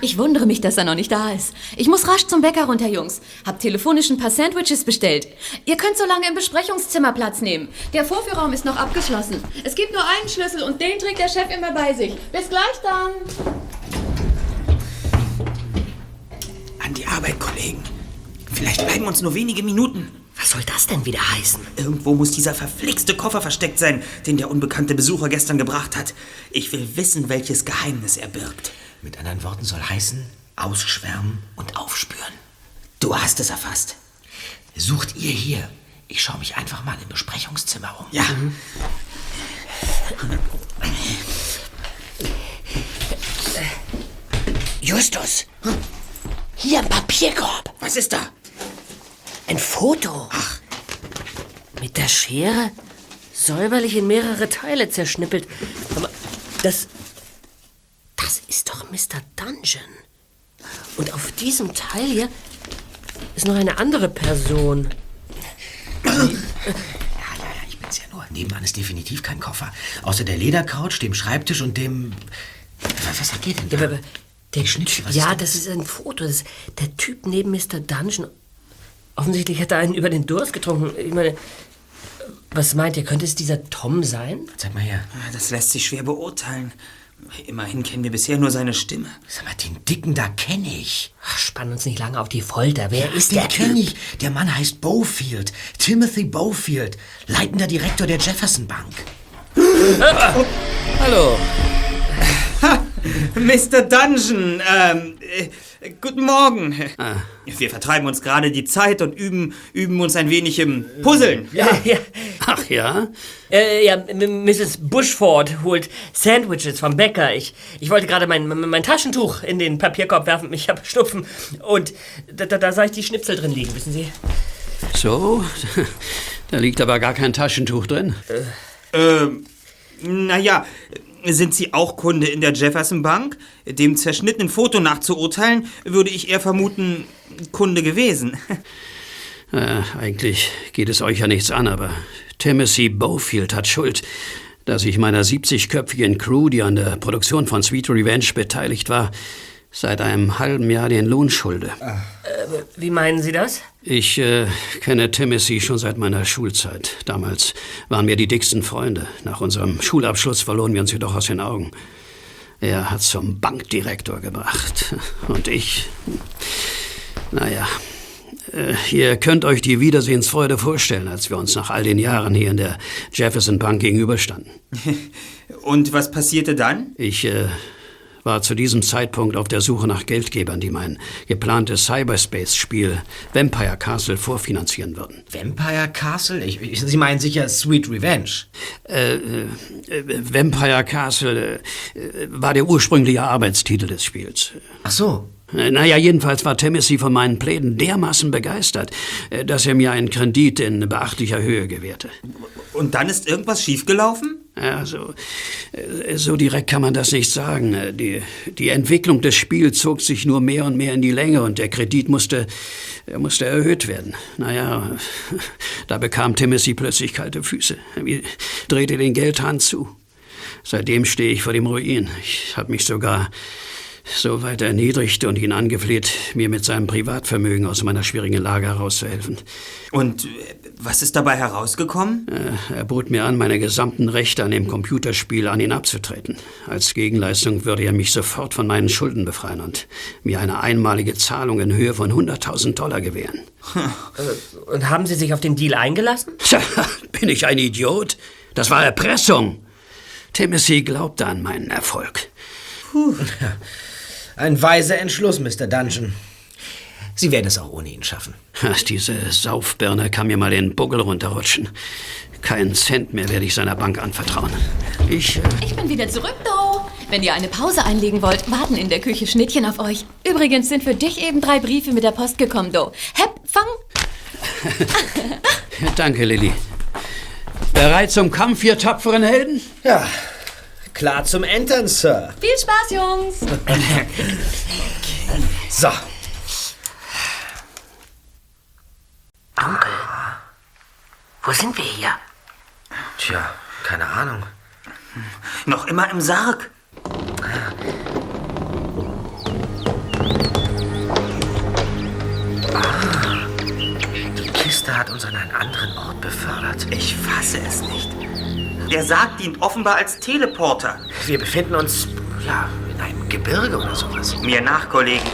Ich wundere mich, dass er noch nicht da ist. Ich muss rasch zum Bäcker runter, Jungs. Hab telefonisch ein paar Sandwiches bestellt. Ihr könnt so lange im Besprechungszimmer Platz nehmen. Der Vorführraum ist noch abgeschlossen. Es gibt nur einen Schlüssel und den trägt der Chef immer bei sich. Bis gleich dann. An die Arbeit, Kollegen. Vielleicht bleiben uns nur wenige Minuten. Was soll das denn wieder heißen? Irgendwo muss dieser verflixte Koffer versteckt sein, den der unbekannte Besucher gestern gebracht hat. Ich will wissen, welches Geheimnis er birgt. Mit anderen Worten soll heißen, ausschwärmen und aufspüren. Du hast es erfasst. Sucht ihr hier. Ich schaue mich einfach mal im Besprechungszimmer um. Ja. Justus, hier im Papierkorb. Was ist da? Ein Foto. Mit der Schere? säuberlich in mehrere Teile zerschnippelt. Aber das. Das ist doch Mr. Dungeon. Und auf diesem Teil hier ist noch eine andere Person. Ich bin's ja nur. Nebenan ist definitiv kein Koffer. Außer der Ledercouch, dem Schreibtisch und dem... Was, was ihr denn da? Ja, aber der Schnittchen, was ja, ist das ist ein Foto. Das ist der Typ neben Mr. Dungeon. Offensichtlich hat er einen über den Durst getrunken. Ich meine, was meint ihr? Könnte es dieser Tom sein? Zeig mal her. Das lässt sich schwer beurteilen. Immerhin kennen wir bisher nur seine Stimme. Sag mal, den Dicken da kenne ich. Ach, spann uns nicht lange auf die Folter. Wer ist den der kenne Typ? ich. Der Mann heißt Bofield. Timothy Bofield. Leitender Direktor der Jefferson Bank. Hallo. Mr. Dungeon, ähm, äh, guten Morgen. Wir vertreiben uns gerade die Zeit und üben, üben uns ein wenig im Puzzeln. Ja, ja. Ach ja? Äh, ja, Mrs. Bushford holt Sandwiches vom Bäcker. Ich, ich wollte gerade mein, mein Taschentuch in den Papierkorb werfen. Ich habe Schnupfen. Und da, da, da sah ich die Schnipsel drin liegen, wissen Sie? So, da liegt aber gar kein Taschentuch drin. Ähm, naja, sind Sie auch Kunde in der Jefferson Bank? Dem zerschnittenen Foto nach zu urteilen, würde ich eher vermuten, Kunde gewesen. Äh, eigentlich geht es euch ja nichts an, aber Timothy Bofield hat Schuld, dass ich meiner 70-köpfigen Crew, die an der Produktion von Sweet Revenge beteiligt war, seit einem halben Jahr den Lohn schulde. Äh, wie meinen Sie das? Ich äh, kenne Timothy schon seit meiner Schulzeit. Damals waren wir die dicksten Freunde. Nach unserem Schulabschluss verloren wir uns jedoch aus den Augen. Er hat zum Bankdirektor gebracht. Und ich. Naja. Äh, ihr könnt euch die Wiedersehensfreude vorstellen, als wir uns nach all den Jahren hier in der Jefferson Bank gegenüberstanden. Und was passierte dann? Ich äh, war zu diesem Zeitpunkt auf der Suche nach Geldgebern, die mein geplantes Cyberspace-Spiel Vampire Castle vorfinanzieren würden. Vampire Castle? Ich, ich, Sie meinen sicher Sweet Revenge. Äh, äh, Vampire Castle äh, war der ursprüngliche Arbeitstitel des Spiels. Ach so. Äh, Naja, jedenfalls war Timothy von meinen Plänen dermaßen begeistert, äh, dass er mir einen Kredit in beachtlicher Höhe gewährte. Und dann ist irgendwas schiefgelaufen? Ja, so, äh, so direkt kann man das nicht sagen. Äh, Die, die Entwicklung des Spiels zog sich nur mehr und mehr in die Länge und der Kredit musste, er musste erhöht werden. Naja, da bekam Timothy plötzlich kalte Füße. Er drehte den Geldhahn zu. Seitdem stehe ich vor dem Ruin. Ich habe mich sogar so weit erniedrigt und ihn angefleht, mir mit seinem Privatvermögen aus meiner schwierigen Lage herauszuhelfen. Und äh, was ist dabei herausgekommen? Äh, Er bot mir an, meine gesamten Rechte an dem Computerspiel an ihn abzutreten. Als Gegenleistung würde er mich sofort von meinen Schulden befreien und mir eine einmalige Zahlung in Höhe von 100.000 Dollar gewähren. Äh, Und haben Sie sich auf den Deal eingelassen? Bin ich ein Idiot? Das war Erpressung. Timothy glaubte an meinen Erfolg. Puh. Ein weiser Entschluss, Mr. Dungeon. Sie werden es auch ohne ihn schaffen. Ach, Diese Saufbirne kann mir mal den Buckel runterrutschen. Keinen Cent mehr werde ich seiner Bank anvertrauen. Ich. Äh, Ich bin wieder zurück, Do. Wenn ihr eine Pause einlegen wollt, warten in der Küche Schnittchen auf euch. Übrigens sind für dich eben drei Briefe mit der Post gekommen, Do. Hepp, fang. danke, Lilly. Bereit zum Kampf, ihr tapferen Helden? Ja, klar zum Entern, Sir. Viel Spaß, Jungs. So. Dunkel. Wo sind wir hier? Tja, keine Ahnung. Noch immer im Sarg. Die Kiste hat uns an einen anderen Ort befördert. Ich fasse es nicht. Der Sarg dient offenbar als Teleporter. Wir befinden uns, ja, in einem Gebirge oder sowas. Mir nach, Kollegen.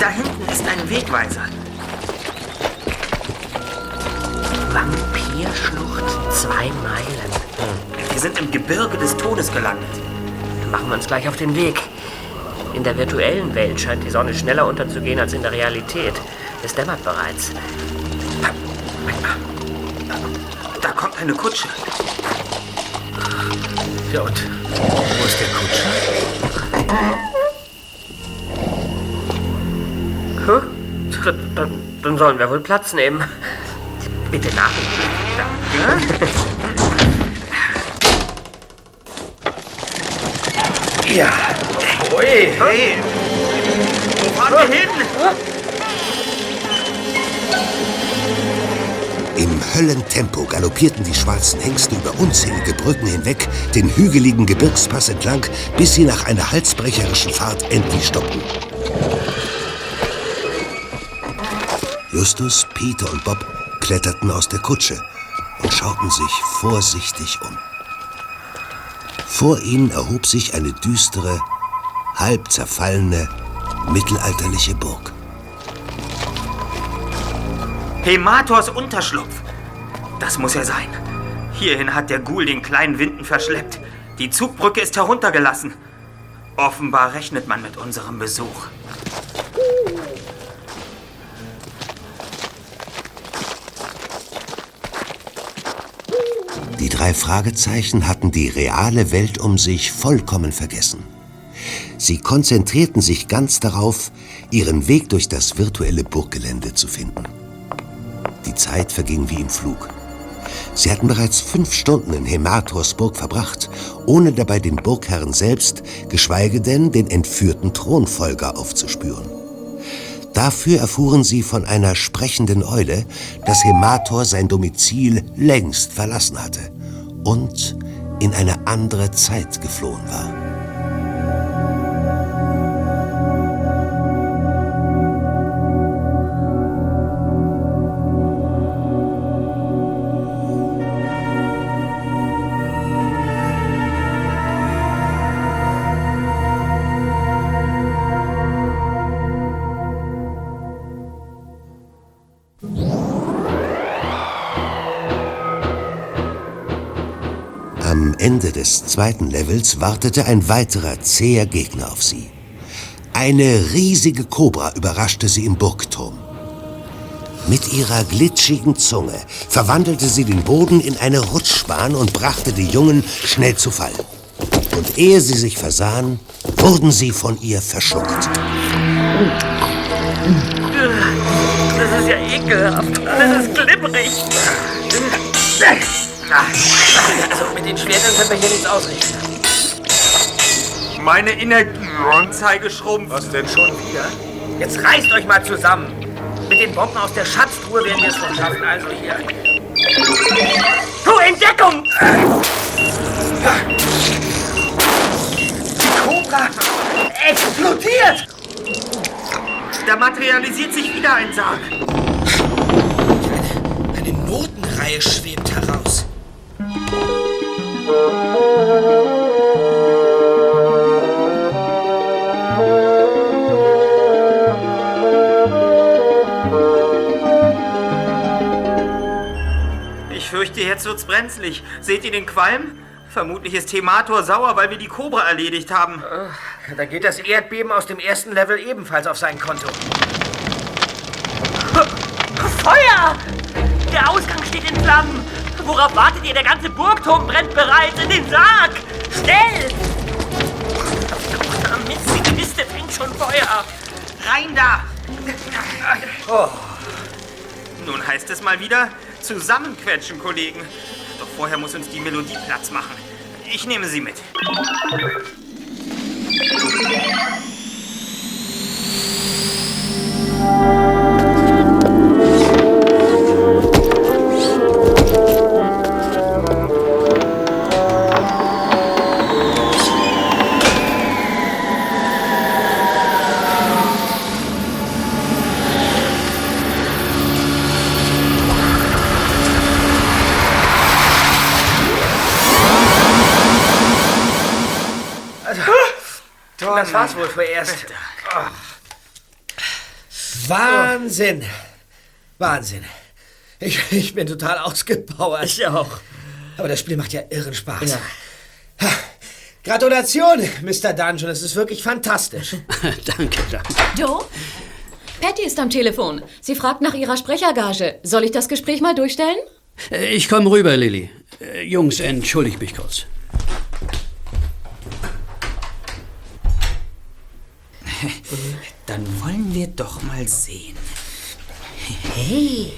Da hinten ist ein Wegweiser. Vampirschlucht, zwei Meilen. Wir sind im Gebirge des Todes gelandet. Dann machen wir uns gleich auf den Weg. In der virtuellen Welt scheint die Sonne schneller unterzugehen als in der Realität. Es dämmert bereits. Da kommt eine Kutsche. Ja, und wo ist der Kutscher? Huh? Dann, dann sollen wir wohl Platz nehmen. Bitte nach. Danke. Ja. Ui, hey. Wo fahren wir hin? Höllentempo galoppierten die schwarzen Hengste über unzählige Brücken hinweg, den hügeligen Gebirgspass entlang, bis sie nach einer halsbrecherischen Fahrt endlich stoppten. Justus, Peter und Bob kletterten aus der Kutsche und schauten sich vorsichtig um. Vor ihnen erhob sich eine düstere, halb zerfallene, mittelalterliche Burg. Hemators Unterschlupf. Das muss er sein. Hierhin hat der Ghoul den kleinen Winden verschleppt. Die Zugbrücke ist heruntergelassen. Offenbar rechnet man mit unserem Besuch. Die drei Fragezeichen hatten die reale Welt um sich vollkommen vergessen. Sie konzentrierten sich ganz darauf, ihren Weg durch das virtuelle Burggelände zu finden. Die Zeit verging wie im Flug. Sie hatten bereits fünf Stunden in Hemators Burg verbracht, ohne dabei den Burgherrn selbst, geschweige denn den entführten Thronfolger aufzuspüren. Dafür erfuhren sie von einer sprechenden Eule, dass Hemator sein Domizil längst verlassen hatte und in eine andere Zeit geflohen war. Des zweiten Levels wartete ein weiterer zäher Gegner auf sie. Eine riesige Kobra überraschte sie im Burgturm. Mit ihrer glitschigen Zunge verwandelte sie den Boden in eine Rutschbahn und brachte die Jungen schnell zu Fall. Und ehe sie sich versahen, wurden sie von ihr verschluckt. Das ist ja ekelhaft. Alles ist glibberig. Also mit den Schwertern können wir hier nichts ausrichten. Meine Energieanzeigeschrumpf. Was denn schon wieder? Jetzt reißt euch mal zusammen. Mit den Bomben aus der Schatztruhe werden wir es schon schaffen. Also hier. Du, Entdeckung! Die Cobra explodiert! Da materialisiert sich wieder ein Sarg. Eine Notenreihe schwebt heraus. Ich fürchte, jetzt wird's brenzlig. Seht ihr den Qualm? Vermutlich ist Hemator sauer, weil wir die Kobra erledigt haben. Da geht das Erdbeben aus dem ersten Level ebenfalls auf sein Konto. Feuer! Der Ausgang steht in Flammen. Worauf wartet ihr? Der ganze Burgturm brennt bereits. In den Sarg! Schnell! Mist, die Kiste fängt schon Feuer. Rein da! Oh. Nun heißt es mal wieder, zusammenquetschen, Kollegen. Doch vorher muss uns die Melodie Platz machen. Ich nehme sie mit. Also, das war's wohl vorerst. Wahnsinn. Wahnsinn. Ich, ich bin total ausgepowert. Ich auch. Aber das Spiel macht ja irren Spaß. Ha. Gratulation, Mr. Dungeon. Es ist wirklich fantastisch. danke, danke. Joe? Patty ist am Telefon. Sie fragt nach ihrer Sprechergage. Soll ich das Gespräch mal durchstellen? Äh, Ich komme rüber, Lilly. Äh, Jungs, entschuldigt mich kurz. Dann wollen wir doch mal sehen. Hey,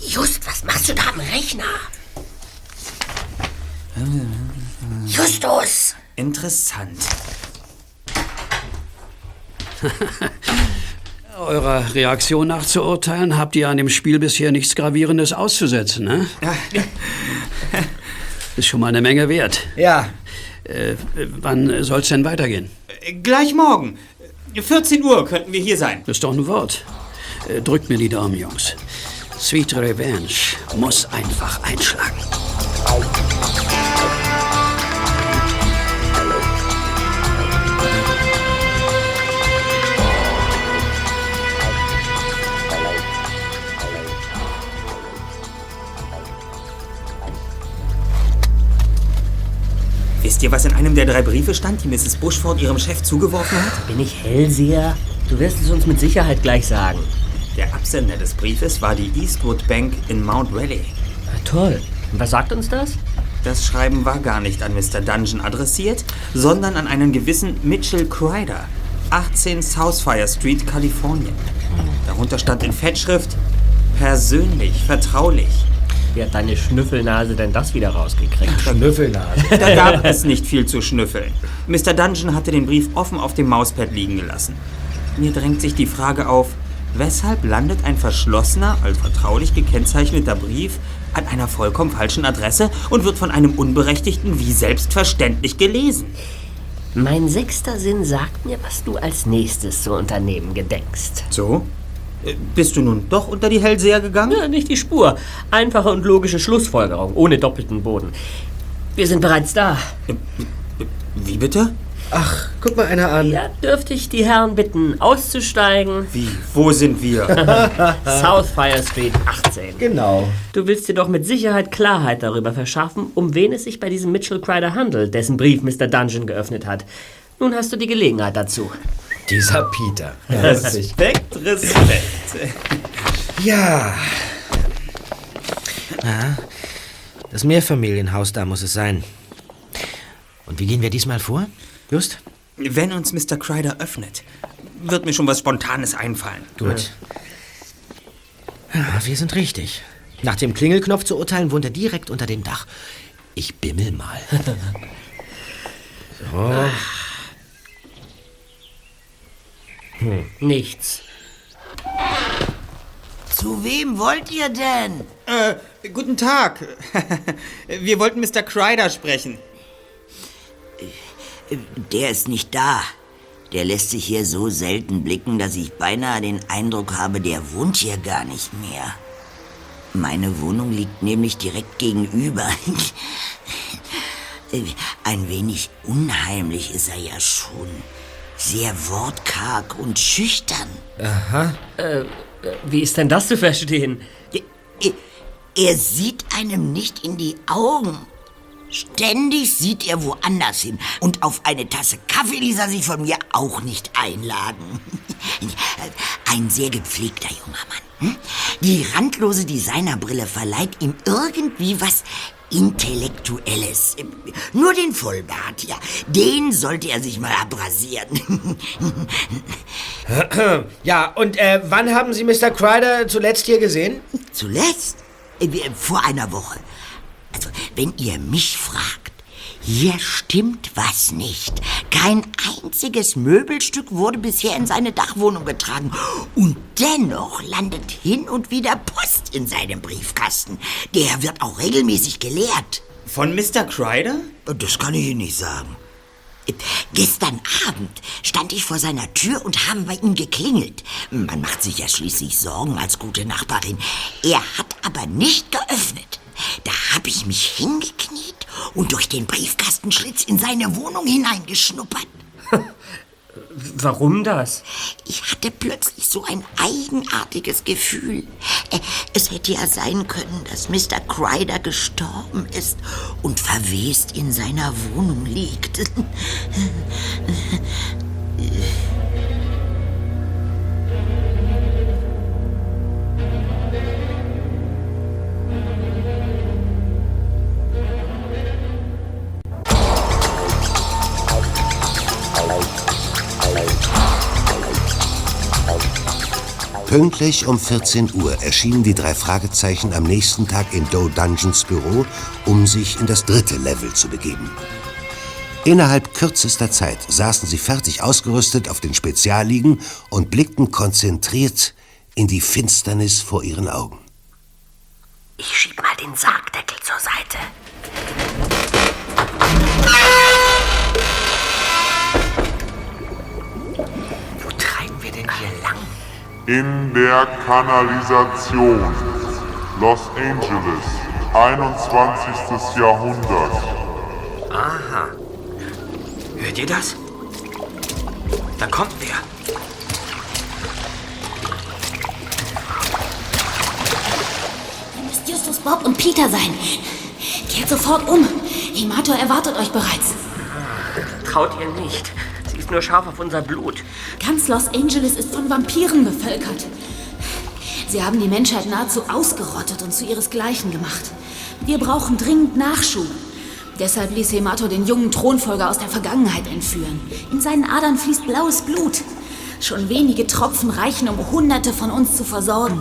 Just, was machst du da am Rechner? Justus! Interessant. Eurer Reaktion nach zu urteilen, habt ihr an dem Spiel bisher nichts Gravierendes auszusetzen, ne? Ist schon mal eine Menge wert. Ja. Äh, wann soll's denn weitergehen? Gleich morgen. 14 Uhr könnten wir hier sein. Das ist doch ein Wort. Äh, drückt mir die Daumen, Jungs. Sweet Revenge muss einfach einschlagen. Wisst ihr, was in einem der drei Briefe stand, die Mrs. Bushford ihrem Chef zugeworfen hat? Bin ich Hellseher? Du wirst es uns mit Sicherheit gleich sagen. Der Absender des Briefes war die Eastwood Bank in Mount Valley. toll. Und was sagt uns das? Das Schreiben war gar nicht an Mr. Dungeon adressiert, sondern an einen gewissen Mitchell Crider, 18 Southfire Street, Kalifornien. Darunter stand in Fettschrift persönlich, vertraulich. Wie hat deine Schnüffelnase denn das wieder rausgekriegt? Schnüffelnase. Da gab es nicht viel zu schnüffeln. Mr. Dungeon hatte den Brief offen auf dem Mauspad liegen gelassen. Mir drängt sich die Frage auf, weshalb landet ein verschlossener, als vertraulich gekennzeichneter Brief an einer vollkommen falschen Adresse und wird von einem Unberechtigten wie selbstverständlich gelesen? Mein sechster Sinn sagt mir, was du als nächstes zu unternehmen gedenkst. So? Äh, Bist du nun doch unter die Hellseher gegangen? Ja, nicht die Spur. Einfache und logische Schlussfolgerung, ohne doppelten Boden. Wir sind bereits da. Wie bitte? Ach, guck mal einer an. Ja, dürfte ich die Herren bitten, auszusteigen? Wie? Wo sind wir? Southfire Street 18. Genau. Du willst dir doch mit Sicherheit Klarheit darüber verschaffen, um wen es sich bei diesem Mitchell Crider handelt, dessen Brief Mr. Dungeon geöffnet hat. Nun hast du die Gelegenheit dazu. Dieser Peter. Respekt, Respekt. Ja. Na, das Mehrfamilienhaus da muss es sein. Und wie gehen wir diesmal vor? Just? Wenn uns Mr. Crider öffnet, wird mir schon was Spontanes einfallen. Gut. Ja, wir sind richtig. Nach dem Klingelknopf zu urteilen, wohnt er direkt unter dem Dach. Ich bimmel mal. So. Hm. Nichts. Zu wem wollt ihr denn? Äh, guten Tag. Wir wollten Mr. Crider sprechen. Der ist nicht da. Der lässt sich hier so selten blicken, dass ich beinahe den Eindruck habe, der wohnt hier gar nicht mehr. Meine Wohnung liegt nämlich direkt gegenüber. Ein wenig unheimlich ist er ja schon. Sehr wortkarg und schüchtern. Aha. Äh, wie ist denn das zu verstehen? Er, er sieht einem nicht in die Augen. Ständig sieht er woanders hin. Und auf eine Tasse Kaffee ließ er sich von mir auch nicht einladen. Ein sehr gepflegter junger Mann. hm? Die randlose Designerbrille verleiht ihm irgendwie was Intellektuelles. Nur den Vollbart, ja. Den sollte er sich mal abrasieren. Ja, und äh, wann haben Sie Mr. Crider zuletzt hier gesehen? Zuletzt? Äh, Vor einer Woche. Also, wenn ihr mich fragt, hier stimmt was nicht. Kein einziges Möbelstück wurde bisher in seine Dachwohnung getragen. Und dennoch landet hin und wieder Post in seinem Briefkasten. Der wird auch regelmäßig geleert. Von Mr. Crider? Das kann ich Ihnen nicht sagen. Gestern Abend stand ich vor seiner Tür und habe bei ihm geklingelt. Man macht sich ja schließlich Sorgen als gute Nachbarin. Er hat aber nicht geöffnet. Da habe ich mich hingekniet und durch den Briefkastenschlitz in seine Wohnung hineingeschnuppert. Warum das? Ich hatte plötzlich so ein eigenartiges Gefühl. Äh, Es hätte ja sein können, dass Mr. Crider gestorben ist und verwest in seiner Wohnung liegt. Pünktlich um 14 Uhr erschienen die drei Fragezeichen am nächsten Tag in Doe Dungeons Büro, um sich in das dritte Level zu begeben. Innerhalb kürzester Zeit saßen sie fertig ausgerüstet auf den Spezialliegen und blickten konzentriert in die Finsternis vor ihren Augen. Ich schieb mal den Sargdeckel zur Seite. Wo In der Kanalisation. Los Angeles, 21. Jahrhundert. Aha. Hört ihr das? Da kommt wer. Müsst Justus, Bob und Peter sein. Kehrt sofort um. Himator erwartet euch bereits. Traut ihr nicht. Nur scharf auf unser Blut. Ganz Los Angeles ist von Vampiren bevölkert. Sie haben die Menschheit nahezu ausgerottet und zu ihresgleichen gemacht. Wir brauchen dringend Nachschub. Deshalb ließ Hemato den jungen Thronfolger aus der Vergangenheit entführen. In seinen Adern fließt blaues Blut. Schon wenige Tropfen reichen, um Hunderte von uns zu versorgen.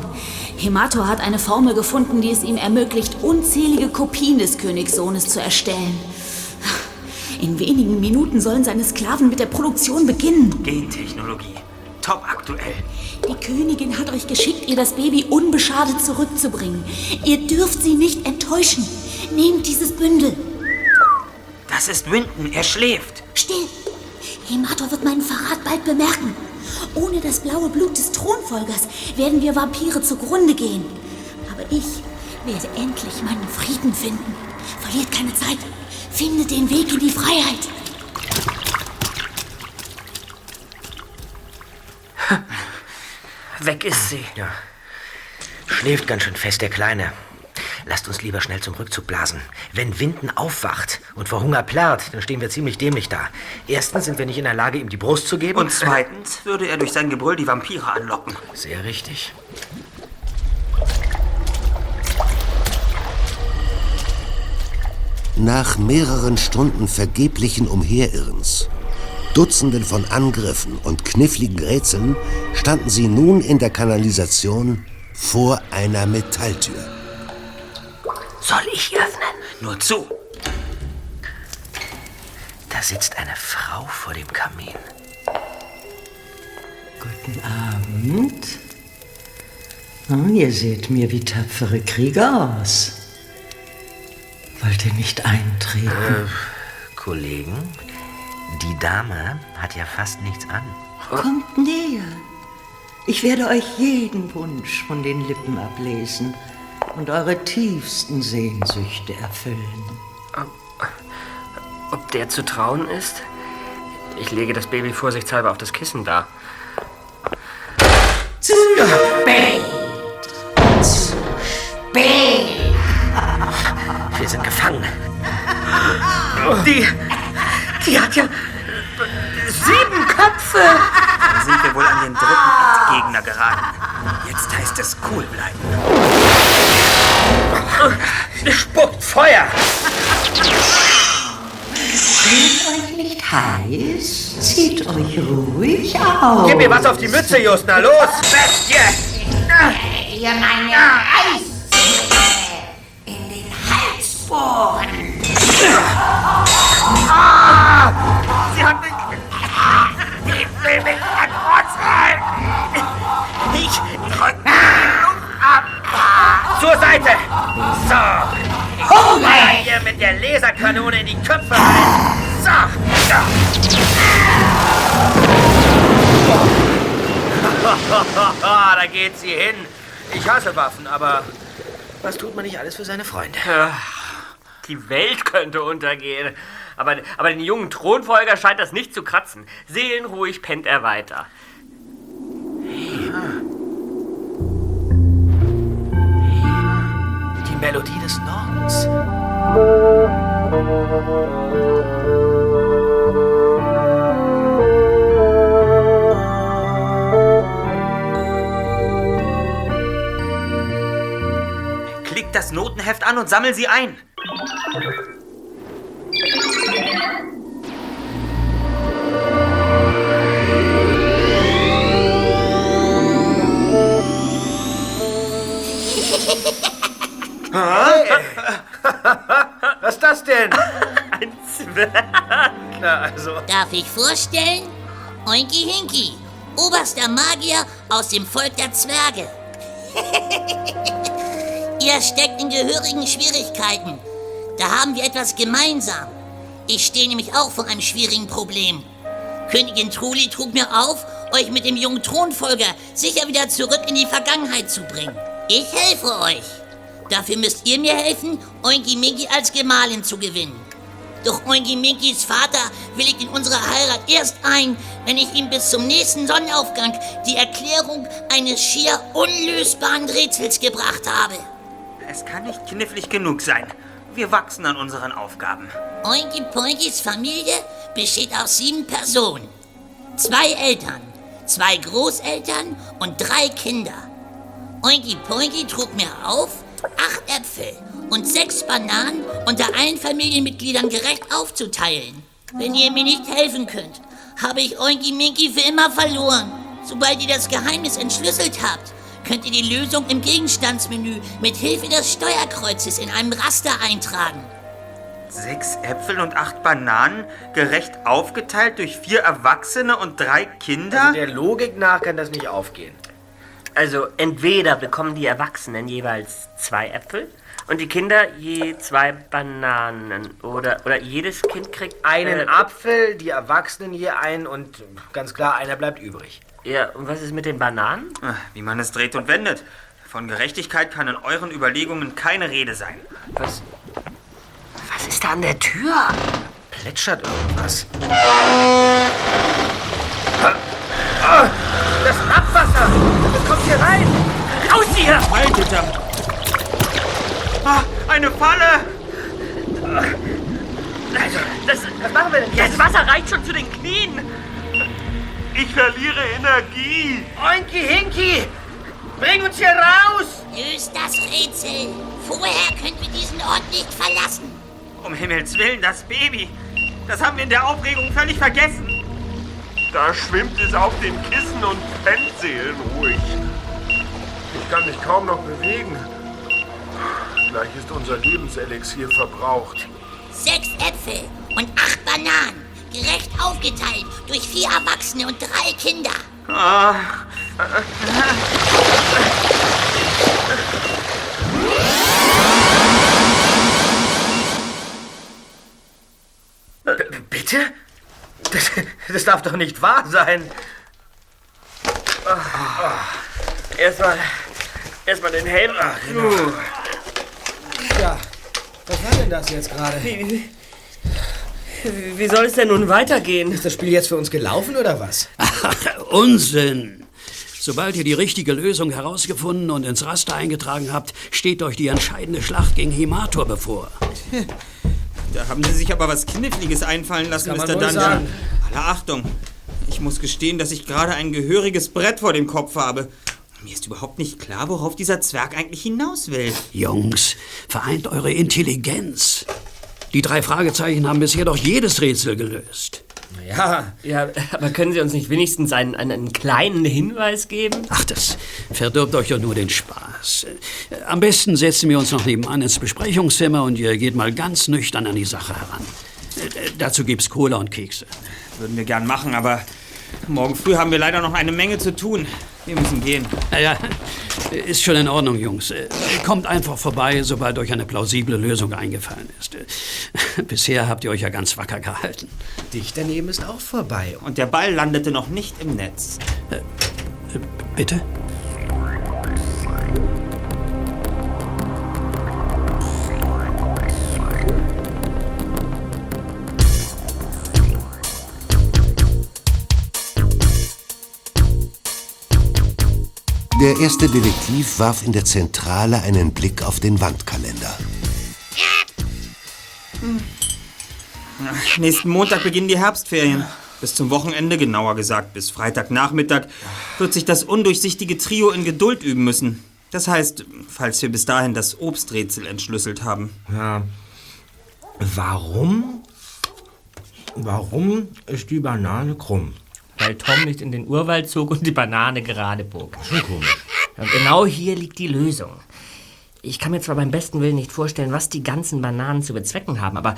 Hemato hat eine Formel gefunden, die es ihm ermöglicht, unzählige Kopien des Königssohnes zu erstellen. In wenigen Minuten sollen seine Sklaven mit der Produktion beginnen. Gentechnologie. Top aktuell. Die Königin hat euch geschickt, ihr das Baby unbeschadet zurückzubringen. Ihr dürft sie nicht enttäuschen. Nehmt dieses Bündel. Das ist Winton. Er schläft. Still! Hemator wird meinen Verrat bald bemerken. Ohne das blaue Blut des Thronfolgers werden wir Vampire zugrunde gehen. Aber ich werde endlich meinen Frieden finden. Verliert keine Zeit. Findet den Weg in die Freiheit. Weg ist sie. Ja. Schläft ganz schön fest, der Kleine. Lasst uns lieber schnell zum Rückzug blasen. Wenn Winden aufwacht und vor Hunger plärrt, dann stehen wir ziemlich dämlich da. Erstens sind wir nicht in der Lage, ihm die Brust zu geben. Und zweitens würde er durch sein Gebrüll die Vampire anlocken. Sehr richtig. Nach mehreren Stunden vergeblichen Umherirrens, Dutzenden von Angriffen und kniffligen Rätseln standen sie nun in der Kanalisation vor einer Metalltür. Soll ich öffnen? Nur zu. Da sitzt eine Frau vor dem Kamin. Guten Abend. Oh, ihr seht mir wie tapfere Krieger aus. Wollt ihr nicht eintreten? Äh, Kollegen, die Dame hat ja fast nichts an. Kommt näher. Ich werde euch jeden Wunsch von den Lippen ablesen und eure tiefsten Sehnsüchte erfüllen. Ob der zu trauen ist? Ich lege das Baby vorsichtshalber auf das Kissen da. Zu spät! Zu spät! Wir sind gefangen. Die, die hat ja sieben Köpfe! Dann sind wir wohl an den dritten Endgegner geraten. Jetzt heißt es cool bleiben. Spuckt Feuer! Wird euch nicht heiß? Zieht euch ruhig aus. Gib mir was auf die Mütze, Just, na los! Bestie! Ihr meine den Bohren! Ah! Sie hat mich... Ich will mich erdrosseln! Ich drück die Luft ab! Zur Seite! So! Hunger! Ihr mit der Laserkanone in die Köpfe rein! So! da geht sie hin. Ich hasse Waffen, aber Was tut man nicht alles für seine Freunde? Die Welt könnte untergehen. Aber, aber den jungen Thronfolger scheint das nicht zu kratzen. Seelenruhig pennt er weiter. Die Melodie des Nordens. Klick das Notenheft an und sammel sie ein. Was ist das denn? Ein Zwerg. Na, also. Darf ich vorstellen? Oinki Hinki, oberster Magier aus dem Volk der Zwerge. Ihr steckt in gehörigen Schwierigkeiten. Da haben wir etwas gemeinsam. Ich stehe nämlich auch vor einem schwierigen Problem. Königin Truli trug mir auf, euch mit dem jungen Thronfolger sicher wieder zurück in die Vergangenheit zu bringen. Ich helfe euch. Dafür müsst ihr mir helfen, Oinki Minki als Gemahlin zu gewinnen. Doch Oinki Minkis Vater willigt in unsere Heirat erst ein, wenn ich ihm bis zum nächsten Sonnenaufgang die Erklärung eines schier unlösbaren Rätsels gebracht habe. Es kann nicht knifflig genug sein. Wir wachsen an unseren Aufgaben. Oinki Poinkis Familie besteht aus sieben Personen. Zwei Eltern, zwei Großeltern und drei Kinder. Oinki Poinki trug mir auf, acht Äpfel und sechs Bananen unter allen Familienmitgliedern gerecht aufzuteilen. Wenn ihr mir nicht helfen könnt, habe ich Oinki Minki für immer verloren. Sobald ihr das Geheimnis entschlüsselt habt, könnt ihr die Lösung im Gegenstandsmenü mit Hilfe des Steuerkreuzes in einem Raster eintragen. Sechs Äpfel und acht Bananen, gerecht aufgeteilt durch vier Erwachsene und drei Kinder? Also der Logik nach kann das nicht aufgehen. Also entweder bekommen die Erwachsenen jeweils zwei Äpfel und die Kinder je zwei Bananen. Oder, oder jedes Kind kriegt Einen äh, Apfel, die Erwachsenen je einen und ganz klar, einer bleibt übrig. Ja, und was ist mit den Bananen? Ah, Wie man es dreht und wendet. Von Gerechtigkeit kann in euren Überlegungen keine Rede sein. Was? Was ist da an der Tür? Plätschert irgendwas. Das Abwasser! Das kommt hier rein! Raus hier! Haltet da! Ah, eine Falle! Also, das, was machen wir denn? Das Wasser reicht schon zu den Knien! Ich verliere Energie. Oinki Hinki! Bring uns hier raus! Löst das Rätsel. Vorher können wir diesen Ort nicht verlassen. Um Himmels Willen, das Baby! Das haben wir in der Aufregung völlig vergessen. Da schwimmt es auf den Kissen und pennt seelenruhig. Ich kann mich kaum noch bewegen. Gleich ist unser Lebenselixier verbraucht. Sechs Äpfel und acht Bananen. Gerecht aufgeteilt durch vier Erwachsene und drei Kinder. Bitte? Das, das darf doch nicht wahr sein. Erstmal. Erstmal den Helm. Ach, genau. Ja, was war denn das jetzt gerade? Wie, wie, wie soll es denn nun weitergehen? Ist das Spiel jetzt für uns gelaufen oder was? Unsinn! Sobald ihr die richtige Lösung herausgefunden und ins Raster eingetragen habt, steht euch die entscheidende Schlacht gegen Himator bevor. Da haben Sie sich aber was Kniffliges einfallen lassen, Mr. Dungeon. Alle Achtung. Ich muss gestehen, dass ich gerade ein gehöriges Brett vor dem Kopf habe. Mir ist überhaupt nicht klar, worauf dieser Zwerg eigentlich hinaus will. Jungs, vereint eure Intelligenz. Die drei Fragezeichen haben bisher doch jedes Rätsel gelöst. Ja. Ja, aber können Sie uns nicht wenigstens einen, einen, einen kleinen Hinweis geben? Ach, das verdirbt euch doch nur den Spaß. Am besten setzen wir uns noch nebenan ins Besprechungszimmer und ihr geht mal ganz nüchtern an die Sache heran. Dazu gibt's Cola und Kekse. Würden wir gern machen, aber morgen früh haben wir leider noch eine Menge zu tun. Wir müssen gehen. Ja, ist schon in Ordnung, Jungs. Äh, Kommt einfach vorbei, sobald euch eine plausible Lösung eingefallen ist. Äh, Bisher habt ihr euch ja ganz wacker gehalten. Dicht daneben ist auch vorbei. Und der Ball landete noch nicht im Netz. Bitte? Der erste Detektiv warf in der Zentrale einen Blick auf den Wandkalender. Ach, Nächsten Montag beginnen die Herbstferien. Bis zum Wochenende, genauer gesagt bis Freitagnachmittag, wird sich das undurchsichtige Trio in Geduld üben müssen. Das heißt, falls wir bis dahin das Obsträtsel entschlüsselt haben. Ja. Warum? Warum ist die Banane krumm? Weil Tom nicht in den Urwald zog und die Banane gerade bog. Schon komisch. Und genau hier liegt die Lösung. Ich kann mir zwar beim besten Willen nicht vorstellen, was die ganzen Bananen zu bezwecken haben, aber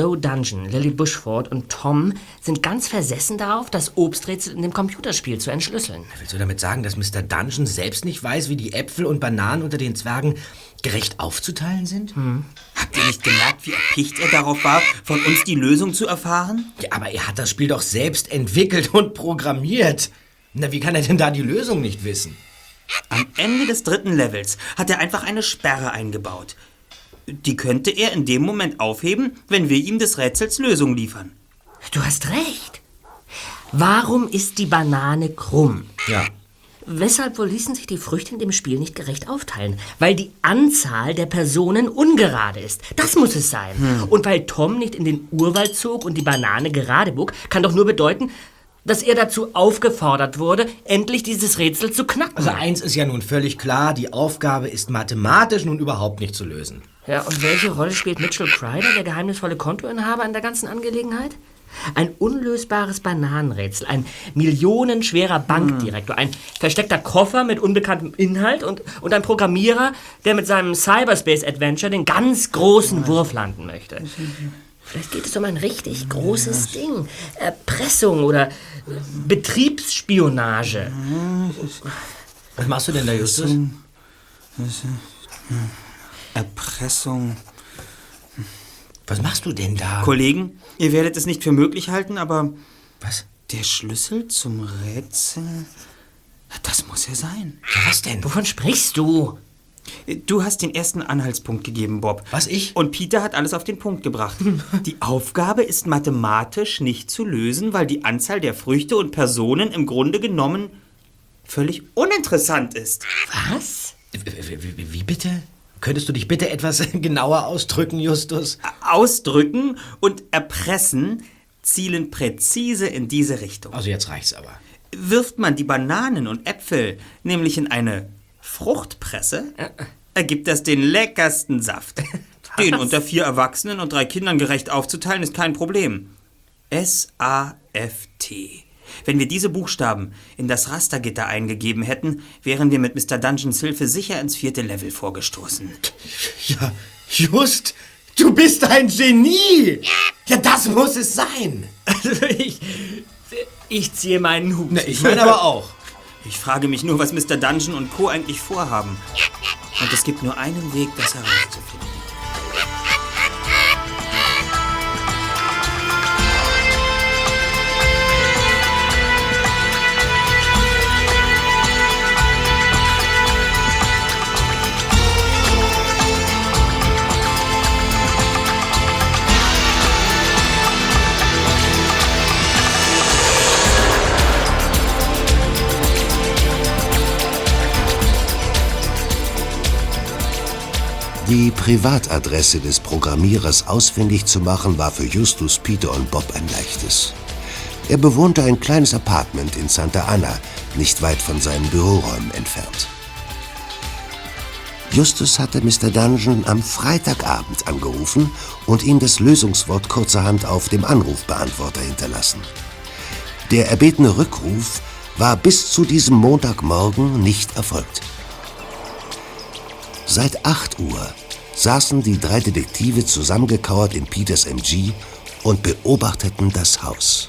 Doe Dungeon, Lily Bushford und Tom sind ganz versessen darauf, das Obsträtsel in dem Computerspiel zu entschlüsseln. Willst du damit sagen, dass Mr. Dungeon selbst nicht weiß, wie die Äpfel und Bananen unter den Zwergen gerecht aufzuteilen sind? Habt ihr nicht gemerkt, wie erpicht er darauf war, von uns die Lösung zu erfahren? Ja, aber er hat das Spiel doch selbst entwickelt und programmiert. Na, wie kann er denn da die Lösung nicht wissen? Am Ende des dritten Levels hat er einfach eine Sperre eingebaut. Die könnte er in dem Moment aufheben, wenn wir ihm des Rätsels Lösung liefern. Du hast recht. Warum ist die Banane krumm? Ja. Weshalb wohl ließen sich die Früchte in dem Spiel nicht gerecht aufteilen? Weil die Anzahl der Personen ungerade ist. Das muss es sein. Hm. Und weil Tom nicht in den Urwald zog und die Banane gerade bog, kann doch nur bedeuten, dass er dazu aufgefordert wurde, endlich dieses Rätsel zu knacken. Also eins ist ja nun völlig klar, die Aufgabe ist mathematisch nun überhaupt nicht zu lösen. Ja, und welche Rolle spielt Mitchell Kreider, der geheimnisvolle Kontoinhaber, in der ganzen Angelegenheit? Ein unlösbares Bananenrätsel, ein millionenschwerer Bankdirektor, ein versteckter Koffer mit unbekanntem Inhalt und, und ein Programmierer, der mit seinem Cyberspace-Adventure den ganz großen Wurf landen möchte. Vielleicht geht es um ein richtig großes Ding. Erpressung oder Betriebsspionage. Was machst du denn da, Justus? Erpressung. Was machst du denn da? Kollegen, ihr werdet es nicht für möglich halten, aber. Was? Der Schlüssel zum Rätsel. Das muss er sein. Ja, was denn? Wovon sprichst du? Du hast den ersten Anhaltspunkt gegeben, Bob. Was ich? Und Peter hat alles auf den Punkt gebracht. die Aufgabe ist mathematisch nicht zu lösen, weil die Anzahl der Früchte und Personen im Grunde genommen völlig uninteressant ist. Was? Wie, wie bitte? Könntest du dich bitte etwas genauer ausdrücken, Justus? Ausdrücken und erpressen zielen präzise in diese Richtung. Also jetzt reicht's aber. Wirft man die Bananen und Äpfel nämlich in eine Fruchtpresse, ergibt das den leckersten Saft. Den unter vier Erwachsenen und drei Kindern gerecht aufzuteilen, ist kein Problem. S-A-F-T. Wenn wir diese Buchstaben in das Rastergitter eingegeben hätten, wären wir mit Mr. Dungeons Hilfe sicher ins vierte Level vorgestoßen. Ja, just. Du bist ein Genie. Ja, das muss es sein. Also ich, ich ziehe meinen Hut. Na, ich meine aber auch. Ich frage mich nur, was Mr. Dungeon und Co. eigentlich vorhaben. Und es gibt nur einen Weg, das herauszufinden. Die Privatadresse des Programmierers ausfindig zu machen, war für Justus, Peter und Bob ein leichtes. Er bewohnte ein kleines Apartment in Santa Ana, nicht weit von seinen Büroräumen entfernt. Justus hatte Mr. Dungeon am Freitagabend angerufen und ihm das Lösungswort kurzerhand auf dem Anrufbeantworter hinterlassen. Der erbetene Rückruf war bis zu diesem Montagmorgen nicht erfolgt. Seit 8 Uhr saßen die drei Detektive zusammengekauert in Peters MG und beobachteten das Haus.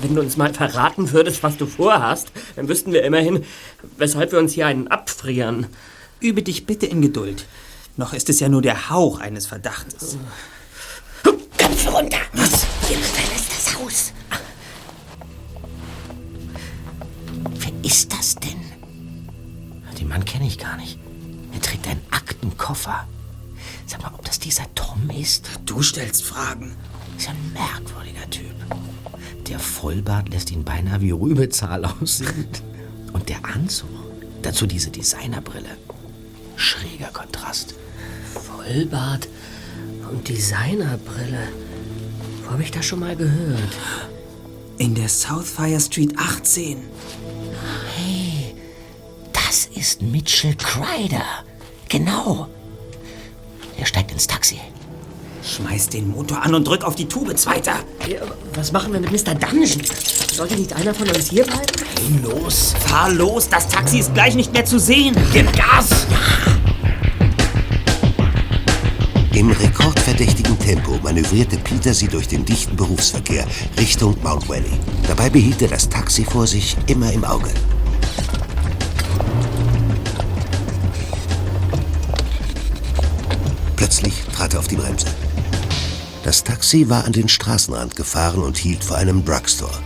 Wenn du uns mal verraten würdest, was du vorhast, dann wüssten wir immerhin, weshalb wir uns hier einen abfrieren. Übe dich bitte in Geduld. Noch ist es ja nur der Hauch eines Verdachtes. Köpfe runter! Was? Jemand verlässt das Haus. Wer ist das denn? Den Mann kenne ich gar nicht. Er trägt einen Aktenkoffer. Sag mal, ob das dieser Tom ist? Du stellst Fragen. Ist ja ein merkwürdiger Typ. Der Vollbart lässt ihn beinahe wie Rübezahl aussehen. Und der Anzug, dazu diese Designerbrille. Schräger Kontrast. Vollbart und Designerbrille. Wo habe ich das schon mal gehört? In der Southfire Street 18. Hey, das ist Mitchell Kreider. Genau. Er steigt ins Taxi. Schmeiß den Motor an und drück auf die Tube, Zweiter. Ja, was machen wir mit Mr. Dungeon? Sollte nicht einer von uns hier bleiben? Hey, los, fahr los. Das Taxi ist gleich nicht mehr zu sehen. Gib Gas. Im rekordverdächtigen Tempo manövrierte Peter sie durch den dichten Berufsverkehr Richtung Mount Valley. Dabei behielt er das Taxi vor sich immer im Auge. Plötzlich trat er auf die Bremse. Das Taxi war an den Straßenrand gefahren und hielt vor einem Drugstore.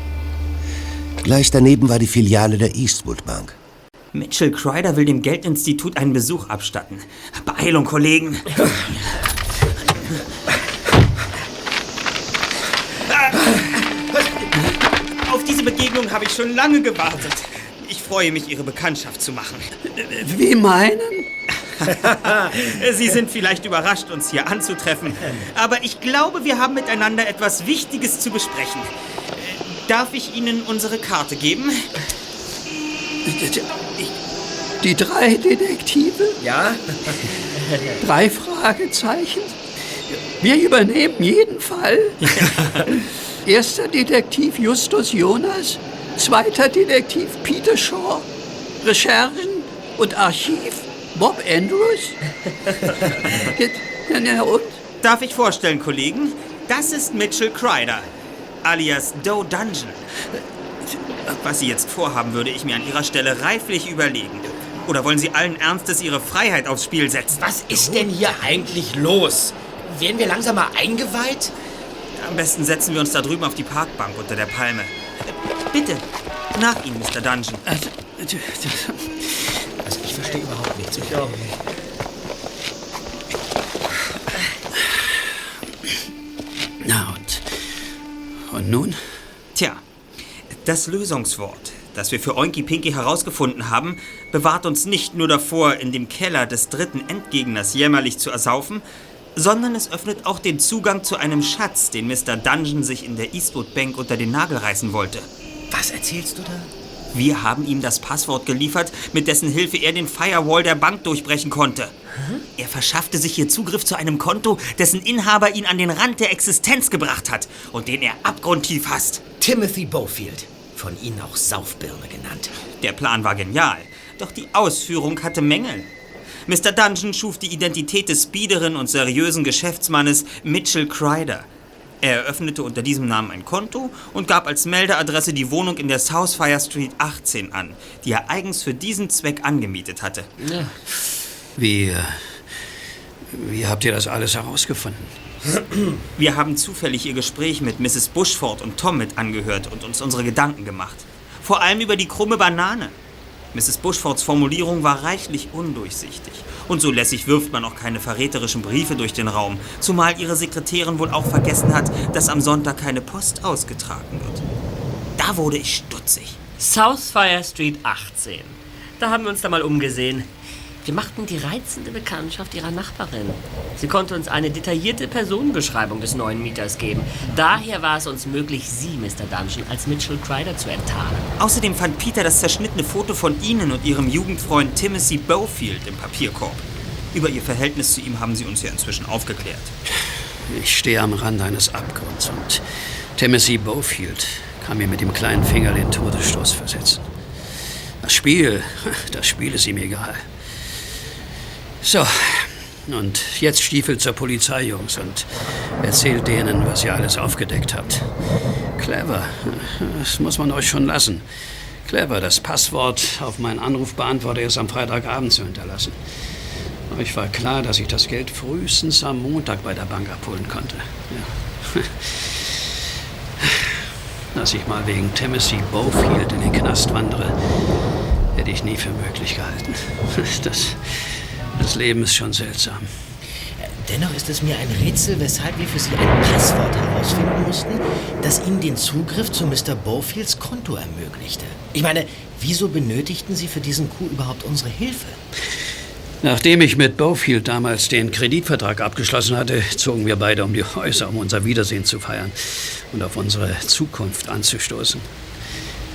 Gleich daneben war die Filiale der Eastwood Bank. Mitchell Crider will dem Geldinstitut einen Besuch abstatten. Beeilung, Kollegen. Auf diese Begegnung habe ich schon lange gewartet. Ich freue mich, Ihre Bekanntschaft zu machen. Wie meinen? Sie sind vielleicht überrascht, uns hier anzutreffen. Aber ich glaube, wir haben miteinander etwas Wichtiges zu besprechen. Darf ich Ihnen unsere Karte geben? Die drei Detektive? Ja? Drei Fragezeichen? Wir übernehmen jeden Fall. Erster Detektiv Justus Jonas, zweiter Detektiv Peter Shaw, Recherchen und Archiv Bob Andrews. ja, na und? Darf ich vorstellen, Kollegen? Das ist Mitchell Crider, alias Doe Dungeon. Was Sie jetzt vorhaben, würde ich mir an Ihrer Stelle reiflich überlegen. Oder wollen Sie allen Ernstes Ihre Freiheit aufs Spiel setzen? Was ist denn hier eigentlich los? Werden wir langsam mal eingeweiht? Am besten setzen wir uns da drüben auf die Parkbank unter der Palme. Bitte, nach Ihnen, Mr. Dungeon. Also, ich verstehe überhaupt nichts. Ich auch nicht. Na und? Und nun? Tja, das Lösungswort, das wir für Oinky Pinky herausgefunden haben, bewahrt uns nicht nur davor, in dem Keller des dritten Endgegners jämmerlich zu ersaufen, sondern es öffnet auch den Zugang zu einem Schatz, den Mr. Dungeon sich in der Eastwood Bank unter den Nagel reißen wollte. Was erzählst du da? Wir haben ihm das Passwort geliefert, mit dessen Hilfe er den Firewall der Bank durchbrechen konnte. Er verschaffte sich hier Zugriff zu einem Konto, dessen Inhaber ihn an den Rand der Existenz gebracht hat und den er abgrundtief hasst. Timothy Bofield, von Ihnen auch Saufbirne genannt. Der Plan war genial, doch die Ausführung hatte Mängel. Mr. Dungeon schuf die Identität des biederen und seriösen Geschäftsmannes Mitchell Crider. Er eröffnete unter diesem Namen ein Konto und gab als Meldeadresse die Wohnung in der Southfire Street 18 an, die er eigens für diesen Zweck angemietet hatte. Wie, äh, wie habt ihr das alles herausgefunden? Wir haben zufällig ihr Gespräch mit Mrs. Bushford und Tom mit angehört und uns unsere Gedanken gemacht. Vor allem über die krumme Banane. Mrs. Bushfords Formulierung war reichlich undurchsichtig. Und so lässig wirft man auch keine verräterischen Briefe durch den Raum, zumal ihre Sekretärin wohl auch vergessen hat, dass am Sonntag keine Post ausgetragen wird. Da wurde ich stutzig. Southfire Street 18. Da haben wir uns da mal umgesehen. Wir machten die reizende Bekanntschaft ihrer Nachbarin. Sie konnte uns eine detaillierte Personenbeschreibung des neuen Mieters geben. Daher war es uns möglich, Sie, Mr. Dungeon, als Mitchell Crider zu enttarnen. Außerdem fand Peter das zerschnittene Foto von Ihnen und Ihrem Jugendfreund Timothy Bofield im Papierkorb. Über Ihr Verhältnis zu ihm haben Sie uns ja inzwischen aufgeklärt. Ich stehe am Rand eines Abgrunds und Timothy Bofield kann mir mit dem kleinen Finger den Todesstoß versetzen. Das Spiel, das Spiel ist ihm egal. So, und jetzt Stiefel zur Polizei, Jungs, und erzählt denen, was ihr alles aufgedeckt habt. Clever, das muss man euch schon lassen. Clever, das Passwort auf meinen Anrufbeantworter erst am Freitagabend zu hinterlassen. Euch war klar, dass ich das Geld frühestens am Montag bei der Bank abholen konnte. Ja. Dass ich mal wegen Timothy Bofield in den Knast wandere, hätte ich nie für möglich gehalten. Das, das Leben ist schon seltsam. Dennoch ist es mir ein Rätsel, weshalb wir für Sie ein Passwort herausfinden mussten, das Ihnen den Zugriff zu Mr. Bofields Konto ermöglichte. Ich meine, wieso benötigten Sie für diesen Coup überhaupt unsere Hilfe? Nachdem ich mit Bofield damals den Kreditvertrag abgeschlossen hatte, zogen wir beide um die Häuser, um unser Wiedersehen zu feiern und auf unsere Zukunft anzustoßen.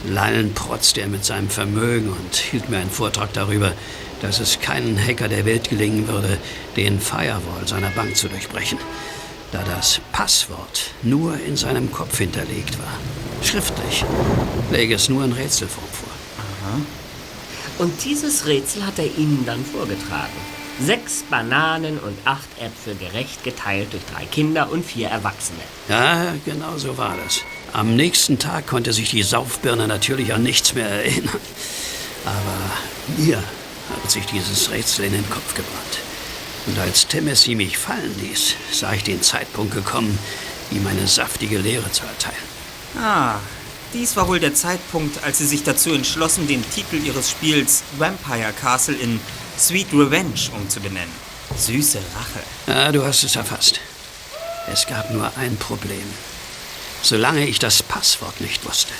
Lallen protzte er mit seinem Vermögen und hielt mir einen Vortrag darüber, dass es keinen Hacker der Welt gelingen würde, den Firewall seiner Bank zu durchbrechen, da das Passwort nur in seinem Kopf hinterlegt war. Schriftlich läge es nur in Rätselform vor. Aha. Und dieses Rätsel hat er Ihnen dann vorgetragen. Sechs Bananen und acht Äpfel gerecht geteilt durch drei Kinder und vier Erwachsene. Ja, genau so war das. Am nächsten Tag konnte sich die Saufbirne natürlich an nichts mehr erinnern. Aber mir hat sich dieses Rätsel in den Kopf gebrannt. Und als Timothy mich fallen ließ, sah ich den Zeitpunkt gekommen, ihm eine saftige Lehre zu erteilen. Ah, dies war wohl der Zeitpunkt, als sie sich dazu entschlossen, den Titel ihres Spiels Vampire Castle in Sweet Revenge umzubenennen. Süße Rache. Ja, du hast es erfasst. Es gab nur ein Problem. Solange ich das Passwort nicht wusste,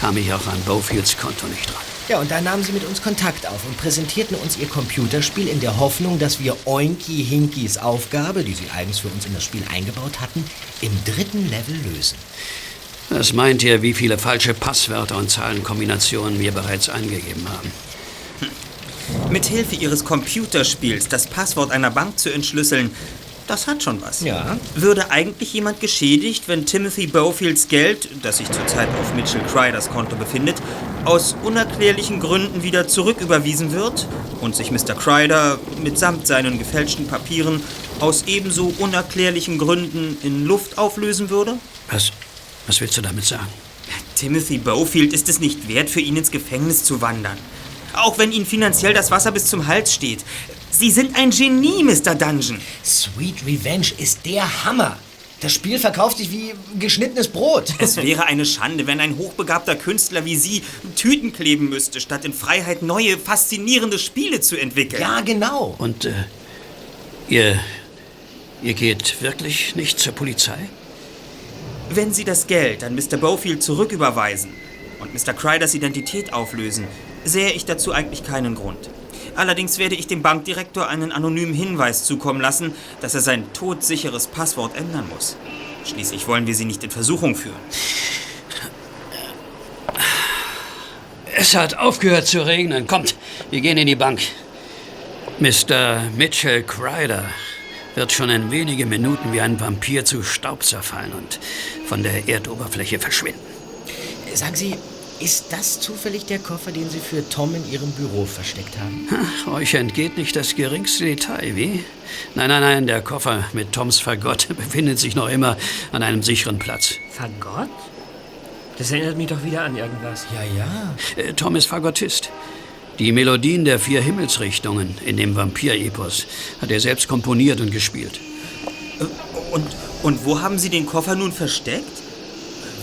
kam ich auch an Bofields Konto nicht dran. Ja, und da nahmen sie mit uns Kontakt auf und präsentierten uns ihr Computerspiel in der Hoffnung, dass wir Oinky Hinkys Aufgabe, die sie eigens für uns in das Spiel eingebaut hatten, im dritten Level lösen. Was meint ihr, wie viele falsche Passwörter und Zahlenkombinationen wir bereits eingegeben haben? Mithilfe ihres Computerspiels das Passwort einer Bank zu entschlüsseln, das hat schon was. Ja. Würde eigentlich jemand geschädigt, wenn Timothy Bofields Geld, das sich zurzeit auf Mitchell Cryders Konto befindet, aus unerklärlichen Gründen wieder zurücküberwiesen wird und sich Mr. Cryder mitsamt seinen gefälschten Papieren aus ebenso unerklärlichen Gründen in Luft auflösen würde? Was, was willst du damit sagen? Timothy Bofield ist es nicht wert, für ihn ins Gefängnis zu wandern. Auch wenn Ihnen finanziell das Wasser bis zum Hals steht. Sie sind ein Genie, Mr. Dungeon. Sweet Revenge ist der Hammer. Das Spiel verkauft sich wie geschnittenes Brot. Es wäre eine Schande, wenn ein hochbegabter Künstler wie Sie Tüten kleben müsste, statt in Freiheit neue, faszinierende Spiele zu entwickeln. Ja, genau. Und äh, ihr, ihr geht wirklich nicht zur Polizei? Wenn Sie das Geld an Mr. Bofield zurücküberweisen und Mr. Cryders Identität auflösen, sähe ich dazu eigentlich keinen Grund. Allerdings werde ich dem Bankdirektor einen anonymen Hinweis zukommen lassen, dass er sein todsicheres Passwort ändern muss. Schließlich wollen wir sie nicht in Versuchung führen. Es hat aufgehört zu regnen. Kommt, wir gehen in die Bank. Mr. Mitchell Crider wird schon in wenigen Minuten wie ein Vampir zu Staub zerfallen und von der Erdoberfläche verschwinden. Sagen Sie, ist das zufällig der Koffer, den Sie für Tom in Ihrem Büro versteckt haben? Ach, euch entgeht nicht das geringste Detail, wie? Nein, nein, nein, der Koffer mit Toms Fagott befindet sich noch immer an einem sicheren Platz. Fagott? Das erinnert mich doch wieder an irgendwas. Ja, ja. Äh, Tom ist Fagottist. Die Melodien der vier Himmelsrichtungen in dem Vampir-Epos hat er selbst komponiert und gespielt. Und, und wo haben Sie den Koffer nun versteckt?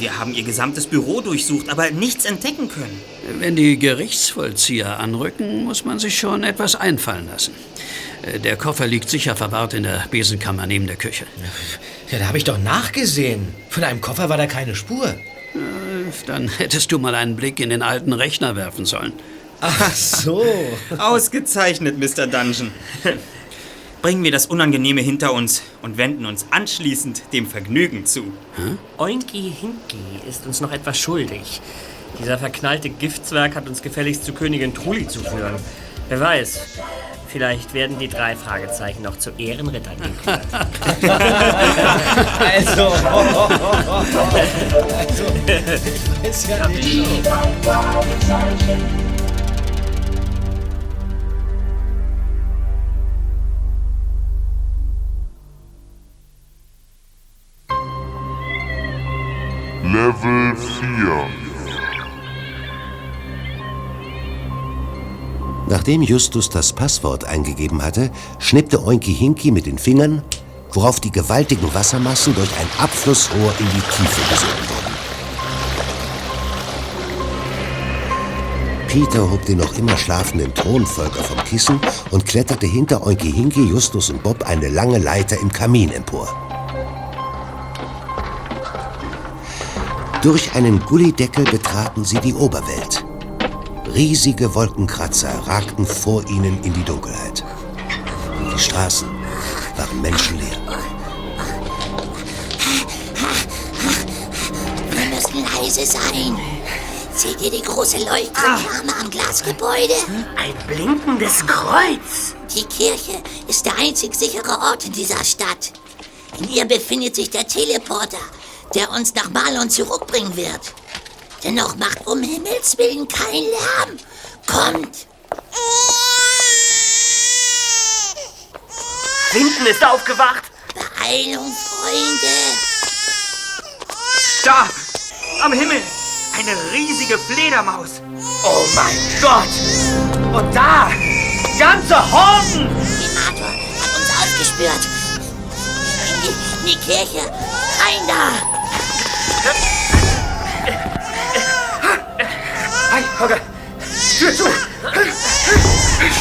Wir haben Ihr gesamtes Büro durchsucht, aber nichts entdecken können. Wenn die Gerichtsvollzieher anrücken, muss man sich schon etwas einfallen lassen. Äh, Der Koffer liegt sicher verwahrt in der Besenkammer neben der Küche. Ja, da habe ich doch nachgesehen. Von einem Koffer war da keine Spur. Äh, Dann hättest du mal einen Blick in den alten Rechner werfen sollen. Ach so. Ausgezeichnet, Mr. Dungeon. Bringen wir das Unangenehme hinter uns und wenden uns anschließend dem Vergnügen zu. Oinki Hinki ist uns noch etwas schuldig. Dieser verknallte Giftzwerg hat uns gefälligst zu Königin Truli zu führen. Wer weiß, vielleicht werden die drei Fragezeichen noch zu Ehrenrittern gekürt. Also, also, ich weiß ja nicht. Level 4. Nachdem Justus das Passwort eingegeben hatte, schnippte Oinki Hinki mit den Fingern, worauf die gewaltigen Wassermassen durch ein Abflussrohr in die Tiefe gesogen wurden. Peter hob den noch immer schlafenden Thronfolger vom Kissen und kletterte hinter Oinki Hinki, Justus und Bob eine lange Leiter im Kamin empor. Durch einen Gullideckel betraten sie die Oberwelt. Riesige Wolkenkratzer ragten vor ihnen in die Dunkelheit. Die Straßen waren menschenleer. Wir müssen leise sein. Seht ihr die große Leuchtreklame am Glasgebäude? Ein blinkendes Kreuz. Die Kirche ist der einzig sichere Ort in dieser Stadt. In ihr befindet sich der Teleporter, der uns nach Marlon zurückbringen wird. Dennoch macht um Himmels Willen keinen Lärm. Kommt! Winden ist aufgewacht. Beeilung, Freunde. Da! Am Himmel! Eine riesige Fledermaus! Oh mein Gott! Und da! Ganze Horden! Senator hat uns ausgespürt. In die, in die Kirche. Rein da! Hey, Holger! Tür zu!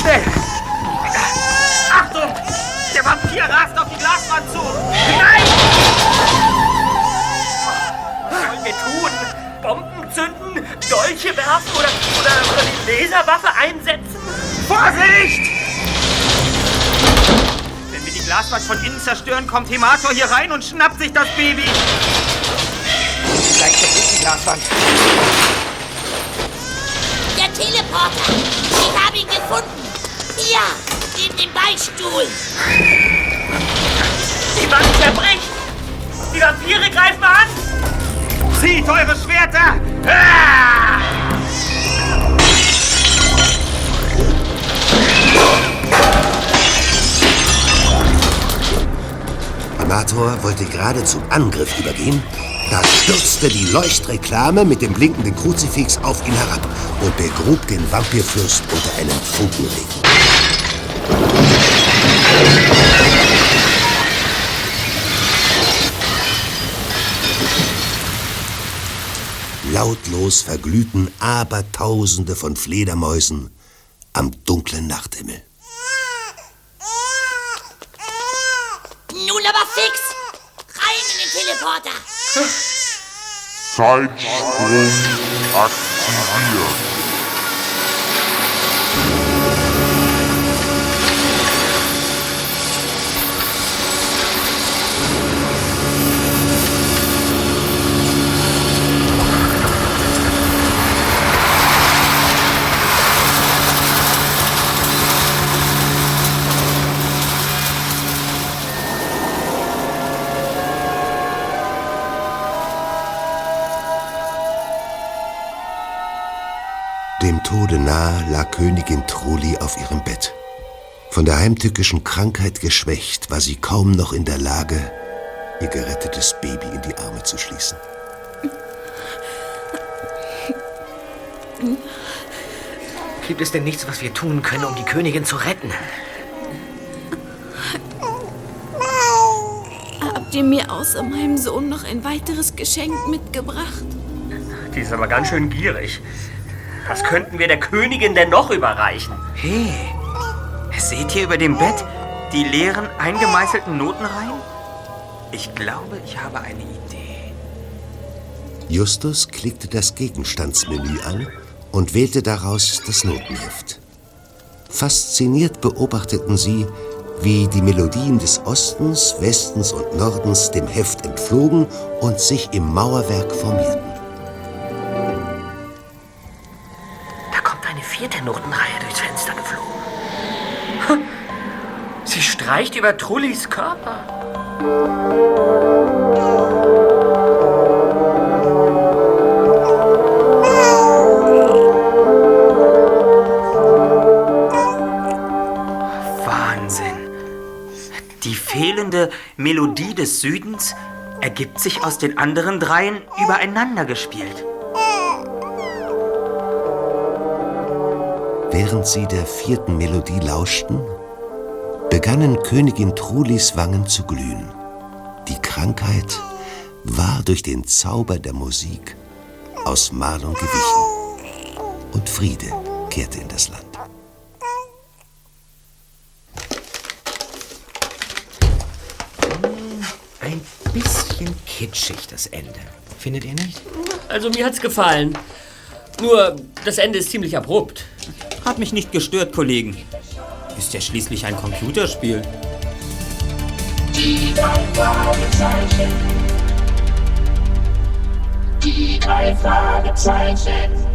Schnell! Achtung! Der Vampir rast auf die Glaswand zu! Nein! Was sollen wir tun? Bomben zünden? Dolche werfen oder, oder, oder die Laserwaffe einsetzen? Vorsicht! Wenn wir die Glaswand von innen zerstören, kommt Hemator hier rein und schnappt sich das Baby. Glaswand. Der Teleporter! Ich habe ihn gefunden! Hier! Neben dem Beichtstuhl! Die Wand zerbricht! Die Vampire greifen an! Zieht eure Schwerter! Ah! Amator wollte gerade zum Angriff übergehen, da stürzte die Leuchtreklame mit dem blinkenden Kruzifix auf ihn herab und begrub den Vampirfürst unter einem Funkenregen. Lautlos verglühten Abertausende von Fledermäusen am dunklen Nachthimmel. Nun aber fix! Rein in den Teleporter! Zeitsprung aktiviert. Tode nahe lag Königin Truli auf ihrem Bett. Von der heimtückischen Krankheit geschwächt, war sie kaum noch in der Lage, ihr gerettetes Baby in die Arme zu schließen. Gibt es denn nichts, was wir tun können, um die Königin zu retten? Habt ihr mir außer meinem Sohn noch ein weiteres Geschenk mitgebracht? Die ist aber ganz schön gierig. Was könnten wir der Königin denn noch überreichen? Hey, seht ihr über dem Bett die leeren, eingemeißelten Notenreihen? Ich glaube, ich habe eine Idee. Justus klickte das Gegenstandsmenü an und wählte daraus das Notenheft. Fasziniert beobachteten sie, wie die Melodien des Ostens, Westens und Nordens dem Heft entflogen und sich im Mauerwerk formierten. Notenreihe durchs Fenster geflogen. Sie streicht über Trullis Körper. Wahnsinn. Die fehlende Melodie des Südens ergibt sich aus den anderen dreien übereinander gespielt. Während sie der vierten Melodie lauschten, begannen Königin Trulis Wangen zu glühen. Die Krankheit war durch den Zauber der Musik aus Marlon gewichen. Und Friede kehrte in das Land. Ein bisschen kitschig, das Ende. Findet ihr nicht? Also mir hat's gefallen. Nur, das Ende ist ziemlich abrupt. Hat mich nicht gestört, Kollegen. Ist ja schließlich ein Computerspiel. Die drei Fragezeichen. Die drei Fragezeichen.